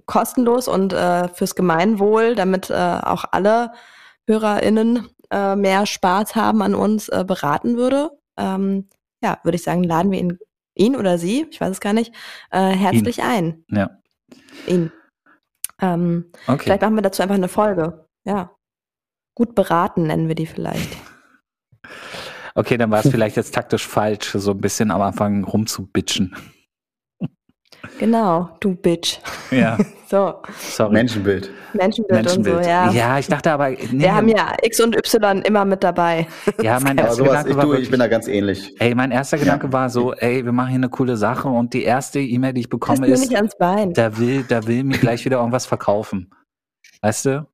kostenlos und äh, fürs Gemeinwohl, damit äh, auch alle HörerInnen äh, mehr Spaß haben an uns, äh, beraten würde, ähm, ja, würde ich sagen, laden wir ihn, ihn oder sie, ich weiß es gar nicht, äh, herzlich ein. ja, Ihn. Ähm, okay. Vielleicht machen wir dazu einfach eine Folge. Ja. Gut beraten nennen wir die vielleicht. Okay, dann war es vielleicht jetzt taktisch falsch, so ein bisschen am Anfang rumzubitchen. Genau, du Bitch. Ja, So, sorry. Menschenbild. Menschenbild, Menschenbild. und so, ja. ja, ich dachte aber, nee, Wir haben ja X und Y immer mit dabei. ja, mein erster sowas, Gedanke ich, war du, ich wirklich, bin da ganz ähnlich. ey, mein erster Ja. Gedanke war so, ey, wir machen hier eine coole Sache und die erste E-Mail, die ich bekomme, ist, nicht ans Bein. da will, da will mir gleich wieder irgendwas verkaufen. Weißt du?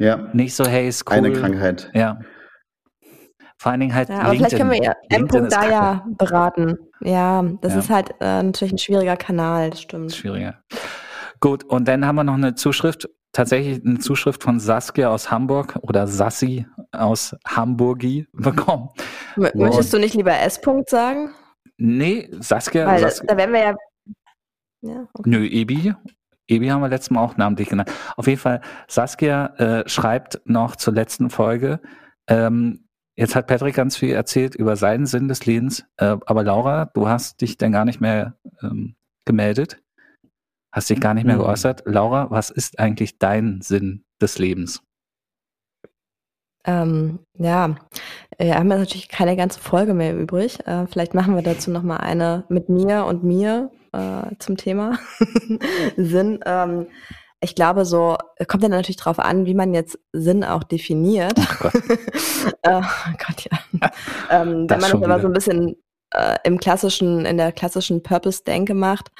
Ja, Nicht so, hey, ist cool. eine Krankheit. Ja. Vor allen Dingen halt Ja, aber vielleicht können wir ja LinkedIn ist da ja beraten. Ja, das Ja. ist halt äh, natürlich ein schwieriger Kanal, das stimmt. Schwieriger. Gut, und dann haben wir noch eine Zuschrift, tatsächlich eine Zuschrift von Saskia aus Hamburg oder Sassi aus Hamburgi bekommen. M möchtest du nicht lieber S-Punkt sagen? Nee, Saskia, Weil Saskia da wären wir ja. Ja, okay. Nö, Ebi. Ebi haben wir letztes Mal auch namentlich genannt. Auf jeden Fall, Saskia äh, schreibt noch zur letzten Folge. Ähm, jetzt hat Patrick ganz viel erzählt über seinen Sinn des Lebens. Äh, aber Laura, du hast dich dann gar nicht mehr ähm, gemeldet. Hast dich gar nicht mehr Mhm. geäußert. Laura, was ist eigentlich dein Sinn des Lebens? Ähm, ja, wir haben jetzt natürlich keine ganze Folge mehr übrig. Äh, vielleicht machen wir dazu nochmal eine mit mir und mir äh, zum Thema Sinn. Ähm, ich glaube, so kommt dann natürlich drauf an, wie man jetzt Sinn auch definiert. Gott. äh, Gott, ja. ähm, wenn man das aber so ein bisschen äh, im klassischen, in der klassischen Purpose-Denke macht,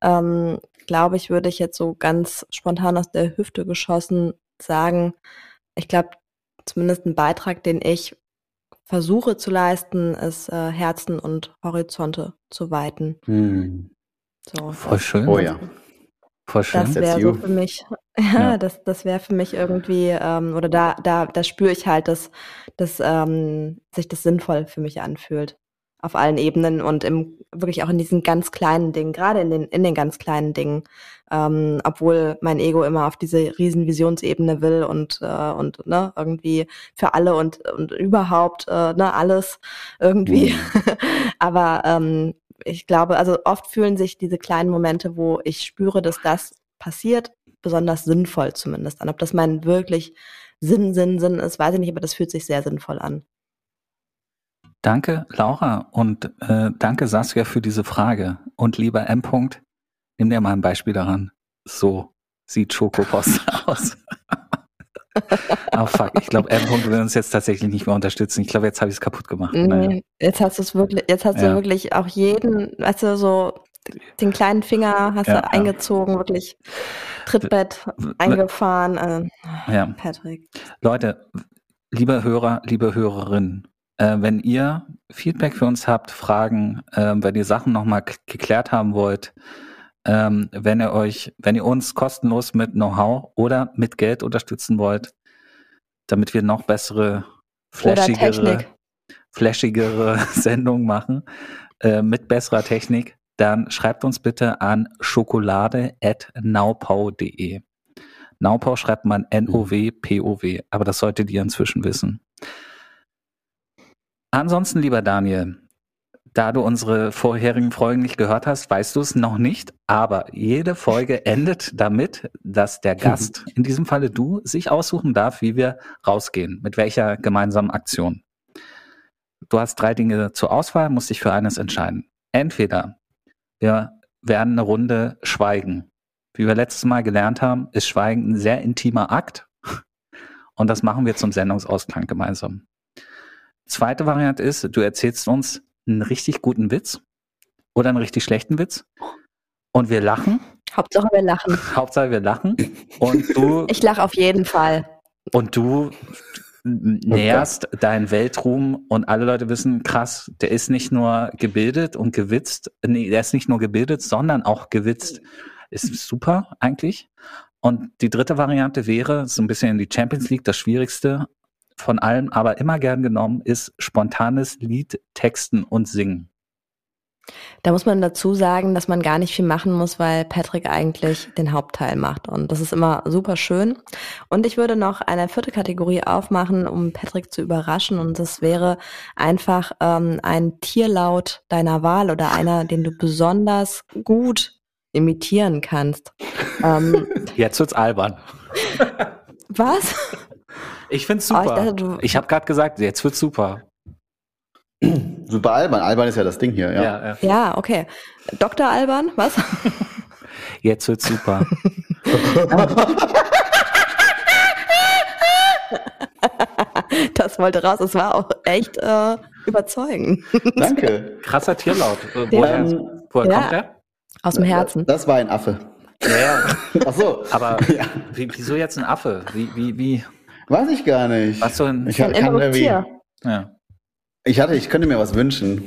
ähm, glaube ich, würde ich jetzt so ganz spontan aus der Hüfte geschossen sagen, ich glaube, zumindest ein Beitrag, den ich versuche zu leisten, ist äh, Herzen und Horizonte zu weiten. Hm. So, Voll schön. Oh ja. Voll schön. das wäre so für mich, ja, Ja. das, das wäre für mich irgendwie, ähm, oder da, da, da spüre ich halt, dass, dass ähm, sich das sinnvoll für mich anfühlt. Auf allen Ebenen und im, wirklich auch in diesen ganz kleinen Dingen, gerade in den, in den ganz kleinen Dingen. Ähm, obwohl mein Ego immer auf diese riesen Visionsebene will und, äh, und ne, irgendwie für alle und, und überhaupt äh, ne, alles irgendwie. Aber ähm, ich glaube, also oft fühlen sich diese kleinen Momente, wo ich spüre, dass das passiert, besonders sinnvoll zumindest an. Ob das mein wirklich Sinn, Sinn, Sinn ist, weiß ich nicht, aber das fühlt sich sehr sinnvoll an. Danke, Laura, und äh, danke, Saskia, für diese Frage. Und lieber M. -Punkt, nimm dir mal ein Beispiel daran. So sieht Schokopost aus. oh fuck, ich glaube, M. -Punkt will uns jetzt tatsächlich nicht mehr unterstützen. Ich glaube, jetzt habe ich es kaputt gemacht. Naja. Nee, Jetzt hast du es wirklich, jetzt hast Ja. du wirklich auch jeden, weißt du, so den kleinen Finger hast Ja, du ja. eingezogen, wirklich Trittbett eingefahren. Äh, Ja. Patrick. Leute, liebe Hörer, liebe Hörerinnen, äh, wenn ihr Feedback für uns habt, Fragen, äh, wenn ihr Sachen nochmal geklärt haben wollt, ähm, wenn ihr euch, wenn ihr uns kostenlos mit Know-how oder mit Geld unterstützen wollt, damit wir noch bessere, flashigere, flashigere Sendungen machen, äh, mit besserer Technik, dann schreibt uns bitte an schokolade.naupau.de. Naupau schreibt man N-O-W-P-O-W, aber das solltet ihr inzwischen wissen. Ansonsten, lieber Daniel, da du unsere vorherigen Folgen nicht gehört hast, weißt du es noch nicht, aber jede Folge endet damit, dass der Gast, in diesem Falle du, sich aussuchen darf, wie wir rausgehen, mit welcher gemeinsamen Aktion. Du hast drei Dinge zur Auswahl, musst dich für eines entscheiden. Entweder wir werden eine Runde schweigen. Wie wir letztes Mal gelernt haben, ist Schweigen ein sehr intimer Akt. Und das machen wir zum Sendungsausklang gemeinsam. Zweite Variante ist, du erzählst uns einen richtig guten Witz oder einen richtig schlechten Witz. Und wir lachen. Hauptsache wir lachen. Hauptsache wir lachen. Und du, Ich lache auf jeden Fall. und du näherst deinen Weltruhm und alle Leute wissen, krass, der ist nicht nur gebildet und gewitzt, nee, der ist nicht nur gebildet, sondern auch gewitzt. Ist super eigentlich. Und die dritte Variante wäre, so ein bisschen in die Champions League, das Schwierigste von allem, aber immer gern genommen, ist spontanes Lied texten und singen. Da muss man dazu sagen, dass man gar nicht viel machen muss, weil Patrick eigentlich den Hauptteil macht. Und das ist immer super schön. Und ich würde noch eine vierte Kategorie aufmachen, um Patrick zu überraschen. Und das wäre einfach ähm, ein Tierlaut deiner Wahl oder einer, den du besonders gut imitieren kannst. ähm, Jetzt wird's albern. was? Ich find's Oh, ich super. dachte, du- ich habe gerade gesagt, jetzt wird's super. Super Alban. Alban ist ja das Ding hier, ja. Ja, ja. Ja, okay. Dr. Alban, was? Jetzt wird's super. Das wollte raus. Es war auch echt äh, überzeugend. Danke. Krasser Tierlaut. Äh, Woher, Ähm, woher ja. kommt der? Aus dem Herzen. Das war ein Affe. Ja, ja. Ach so. Aber Ja. wie, wieso jetzt ein Affe? Wie, wie, wie? Weiß ich gar nicht. Was so ein. Ich, Ein kann irgendwie, Tier. Ja. ich hatte, ich könnte mir was wünschen.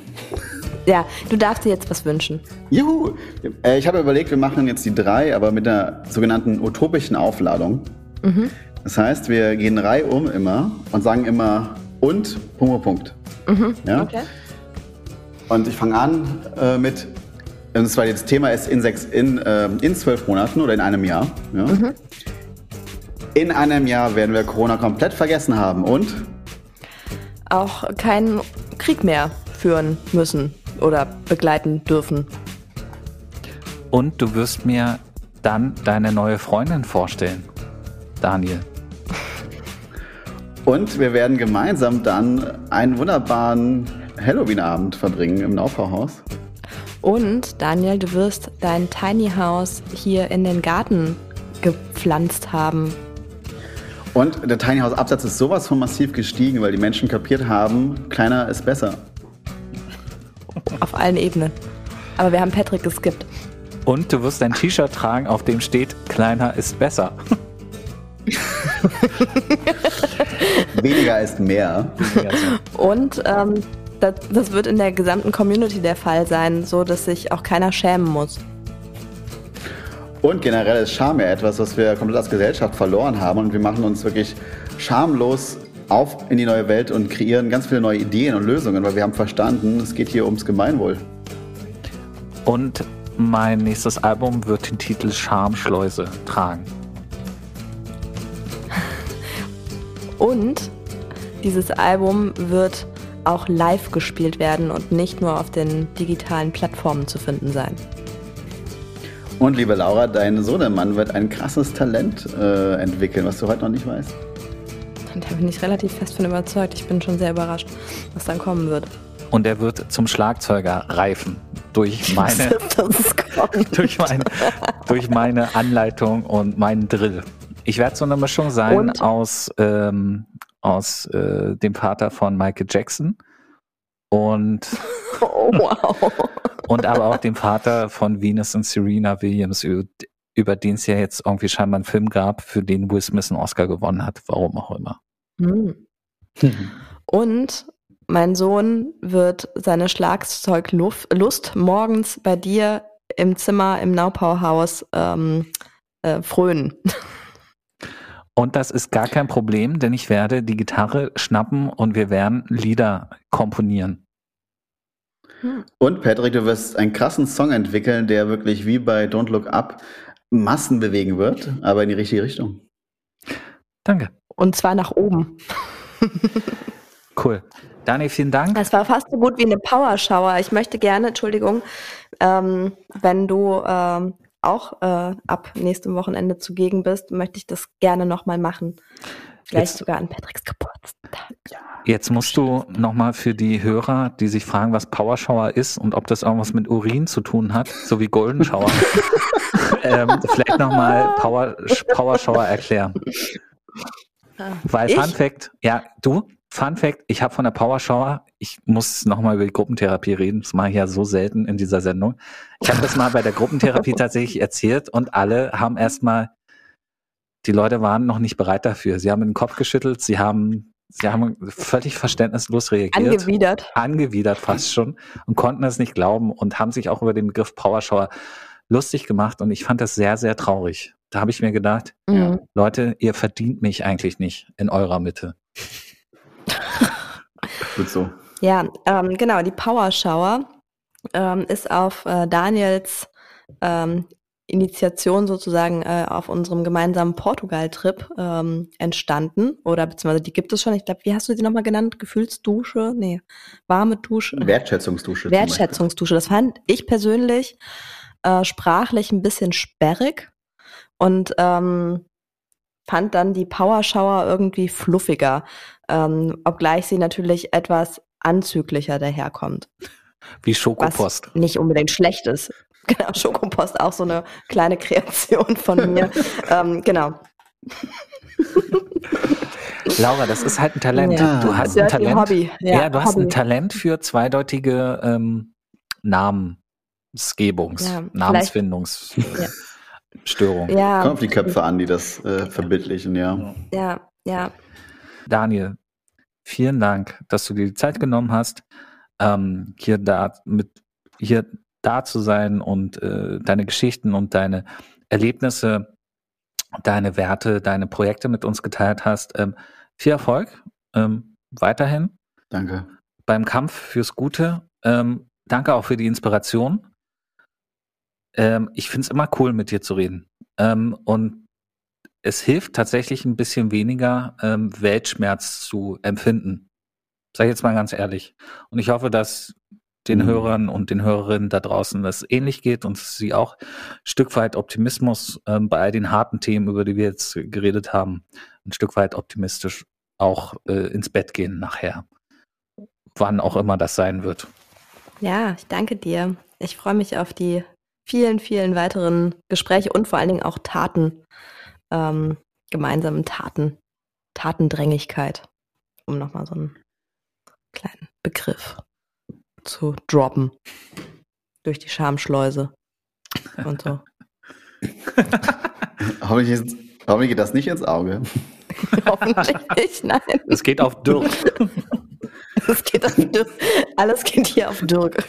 Ja, du darfst dir jetzt was wünschen. Juhu! Äh, ich habe überlegt, wir machen jetzt die drei, aber mit einer sogenannten utopischen Aufladung. Mhm. Das heißt, wir gehen reihum immer und sagen immer und Punkt, Punkt. Ja? Mhm. Okay. Und ich fange an äh, mit, und zwar das Thema ist in, sechs, in, äh, in zwölf Monaten oder in einem Jahr. Ja? In einem Jahr werden wir Corona komplett vergessen haben und Auch keinen Krieg mehr führen müssen oder begleiten dürfen. Und du wirst mir dann deine neue Freundin vorstellen, Daniel. Und wir werden gemeinsam dann einen wunderbaren Halloween-Abend verbringen im Naufauhaus. Und Daniel, du wirst dein Tiny House hier in den Garten gepflanzt haben. Und der Tiny House Absatz ist sowas von massiv gestiegen, weil die Menschen kapiert haben, kleiner ist besser. Auf allen Ebenen. Aber wir haben Patrick geskippt. Und du wirst ein T-Shirt tragen, auf dem steht, kleiner ist besser. Weniger ist mehr. Und ähm, das, das wird in der gesamten Community der Fall sein, so dass sich auch keiner schämen muss. Und generell ist Scham ja etwas, was wir komplett als Gesellschaft verloren haben. Und wir machen uns wirklich schamlos auf in die neue Welt und kreieren ganz viele neue Ideen und Lösungen, weil wir haben verstanden, es geht hier ums Gemeinwohl. Und mein nächstes Album wird den Titel Schamschleuse tragen. Und dieses Album wird auch live gespielt werden und nicht nur auf den digitalen Plattformen zu finden sein. Und liebe Laura, dein Sohnemann wird ein krasses Talent äh, entwickeln, was du heute noch nicht weißt. Und da bin ich relativ fest von überzeugt. Ich bin schon sehr überrascht, was dann kommen wird. Und er wird zum Schlagzeuger reifen durch meine, Das ist kommt. durch, mein, durch meine Anleitung und meinen Drill. Ich werde so eine Mischung sein Und? aus, ähm, aus äh, dem Vater von Michael Jackson und, Oh, wow. und aber auch dem Vater von Venus und Serena Williams, über, den es ja jetzt irgendwie scheinbar einen Film gab, für den Will Smith einen Oscar gewonnen hat, warum auch immer. Hm. Und mein Sohn wird seine Schlagzeuglust morgens bei dir im Zimmer im Naupauhaus ähm, äh, frönen. Und das ist gar kein Problem, denn ich werde die Gitarre schnappen und wir werden Lieder komponieren. Und Patrick, du wirst einen krassen Song entwickeln, der wirklich wie bei Don't Look Up Massen bewegen wird, aber in die richtige Richtung. Danke. Und zwar nach oben. Cool. Daniel, vielen Dank. Es war fast so gut wie eine Powershower. Ich möchte gerne, Entschuldigung, ähm, wenn du ähm, auch äh, ab nächstem Wochenende zugegen bist, möchte ich das gerne nochmal machen. Vielleicht Jetzt- sogar an Patricks Geburtstag. Jetzt musst du nochmal für die Hörer, die sich fragen, was Power Shower ist und ob das irgendwas mit Urin zu tun hat, so wie Golden Shower, ähm, vielleicht nochmal Power, Power Shower erklären. Weil Ich? Fun Fact, ja, du, Fun Fact, ich habe von der Power Shower, ich muss nochmal über die Gruppentherapie reden, das mache ich ja so selten in dieser Sendung. Ich habe das mal bei der Gruppentherapie tatsächlich erzählt und alle haben erstmal, die Leute waren noch nicht bereit dafür. Sie haben den Kopf geschüttelt, sie haben, sie haben völlig verständnislos reagiert. Angewidert. angewidert fast schon und konnten es nicht glauben und haben sich auch über den Begriff Power Shower lustig gemacht und ich fand das sehr, sehr traurig. Da habe ich mir gedacht, Mhm. Leute, ihr verdient mich eigentlich nicht in eurer Mitte. Gut so. Ja, ähm, genau, die Power Shower ähm, ist auf äh, Daniels ähm, Initiation sozusagen äh, auf unserem gemeinsamen Portugal-Trip ähm, entstanden. Oder beziehungsweise die gibt es schon. Ich glaube, wie hast du sie nochmal genannt? Gefühlsdusche? Nee, warme Dusche. Wertschätzungsdusche. Wertschätzungsdusche. Das fand ich persönlich äh, sprachlich ein bisschen sperrig und ähm, fand dann die Power Shower irgendwie fluffiger, ähm, obgleich sie natürlich etwas anzüglicher daherkommt. Wie Was Schokopost. nicht unbedingt schlecht ist. Genau, Schokopost, auch so eine kleine Kreation von mir. ähm, genau. Laura, das ist halt ein Talent. Ja. Du hast ein Talent. Hobby. Ja, Ja, du hast Hobby. ein Talent für zweideutige ähm, Namensgebungs, Ja, vielleicht- Namensfindungsstörung. Ja, Kommt auf die Köpfe an, die das äh, verbildlichen, ja. ja, ja. Daniel, vielen Dank, dass du dir die Zeit genommen hast, ähm, hier da mit hier da zu sein und äh, deine Geschichten und deine Erlebnisse, deine Werte, deine Projekte mit uns geteilt hast. Ähm, viel Erfolg ähm, weiterhin Danke. beim Kampf fürs Gute. Ähm, danke auch für die Inspiration. Ähm, ich finde es immer cool, mit dir zu reden. Ähm, und es hilft tatsächlich ein bisschen weniger, ähm, Weltschmerz zu empfinden. Sag ich jetzt mal ganz ehrlich. Und ich hoffe, dass den Mhm. Hörern und den Hörerinnen da draußen das ähnlich geht und sie auch ein Stück weit Optimismus ähm, bei all den harten Themen, über die wir jetzt geredet haben, ein Stück weit optimistisch auch äh, ins Bett gehen nachher. Wann auch immer das sein wird. Ja, ich danke dir. Ich freue mich auf die vielen, vielen weiteren Gespräche und vor allen Dingen auch Taten, ähm, gemeinsamen Taten, Tatendrängigkeit, um nochmal so einen kleinen Begriff zu droppen durch die Schamschleuse und so. Hoffentlich, ist, hoffentlich geht das nicht ins Auge. Hoffentlich nicht, nein. Es geht auf Dirk. Es geht auf Dirk. Alles geht hier auf Dirk.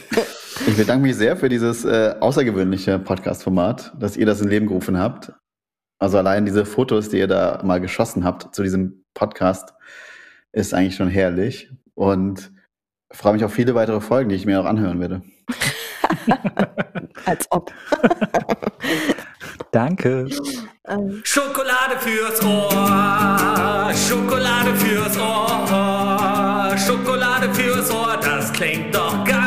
Ich bedanke mich sehr für dieses äh, außergewöhnliche Podcast-Format, dass ihr das in Leben gerufen habt. Also allein diese Fotos, die ihr da mal geschossen habt zu diesem Podcast, ist eigentlich schon herrlich. Und freue mich auf viele weitere Folgen, die ich mir auch anhören werde. Als ob. Danke. Ähm, Schokolade fürs Ohr, Schokolade fürs Ohr, Schokolade fürs Ohr, das klingt doch geil.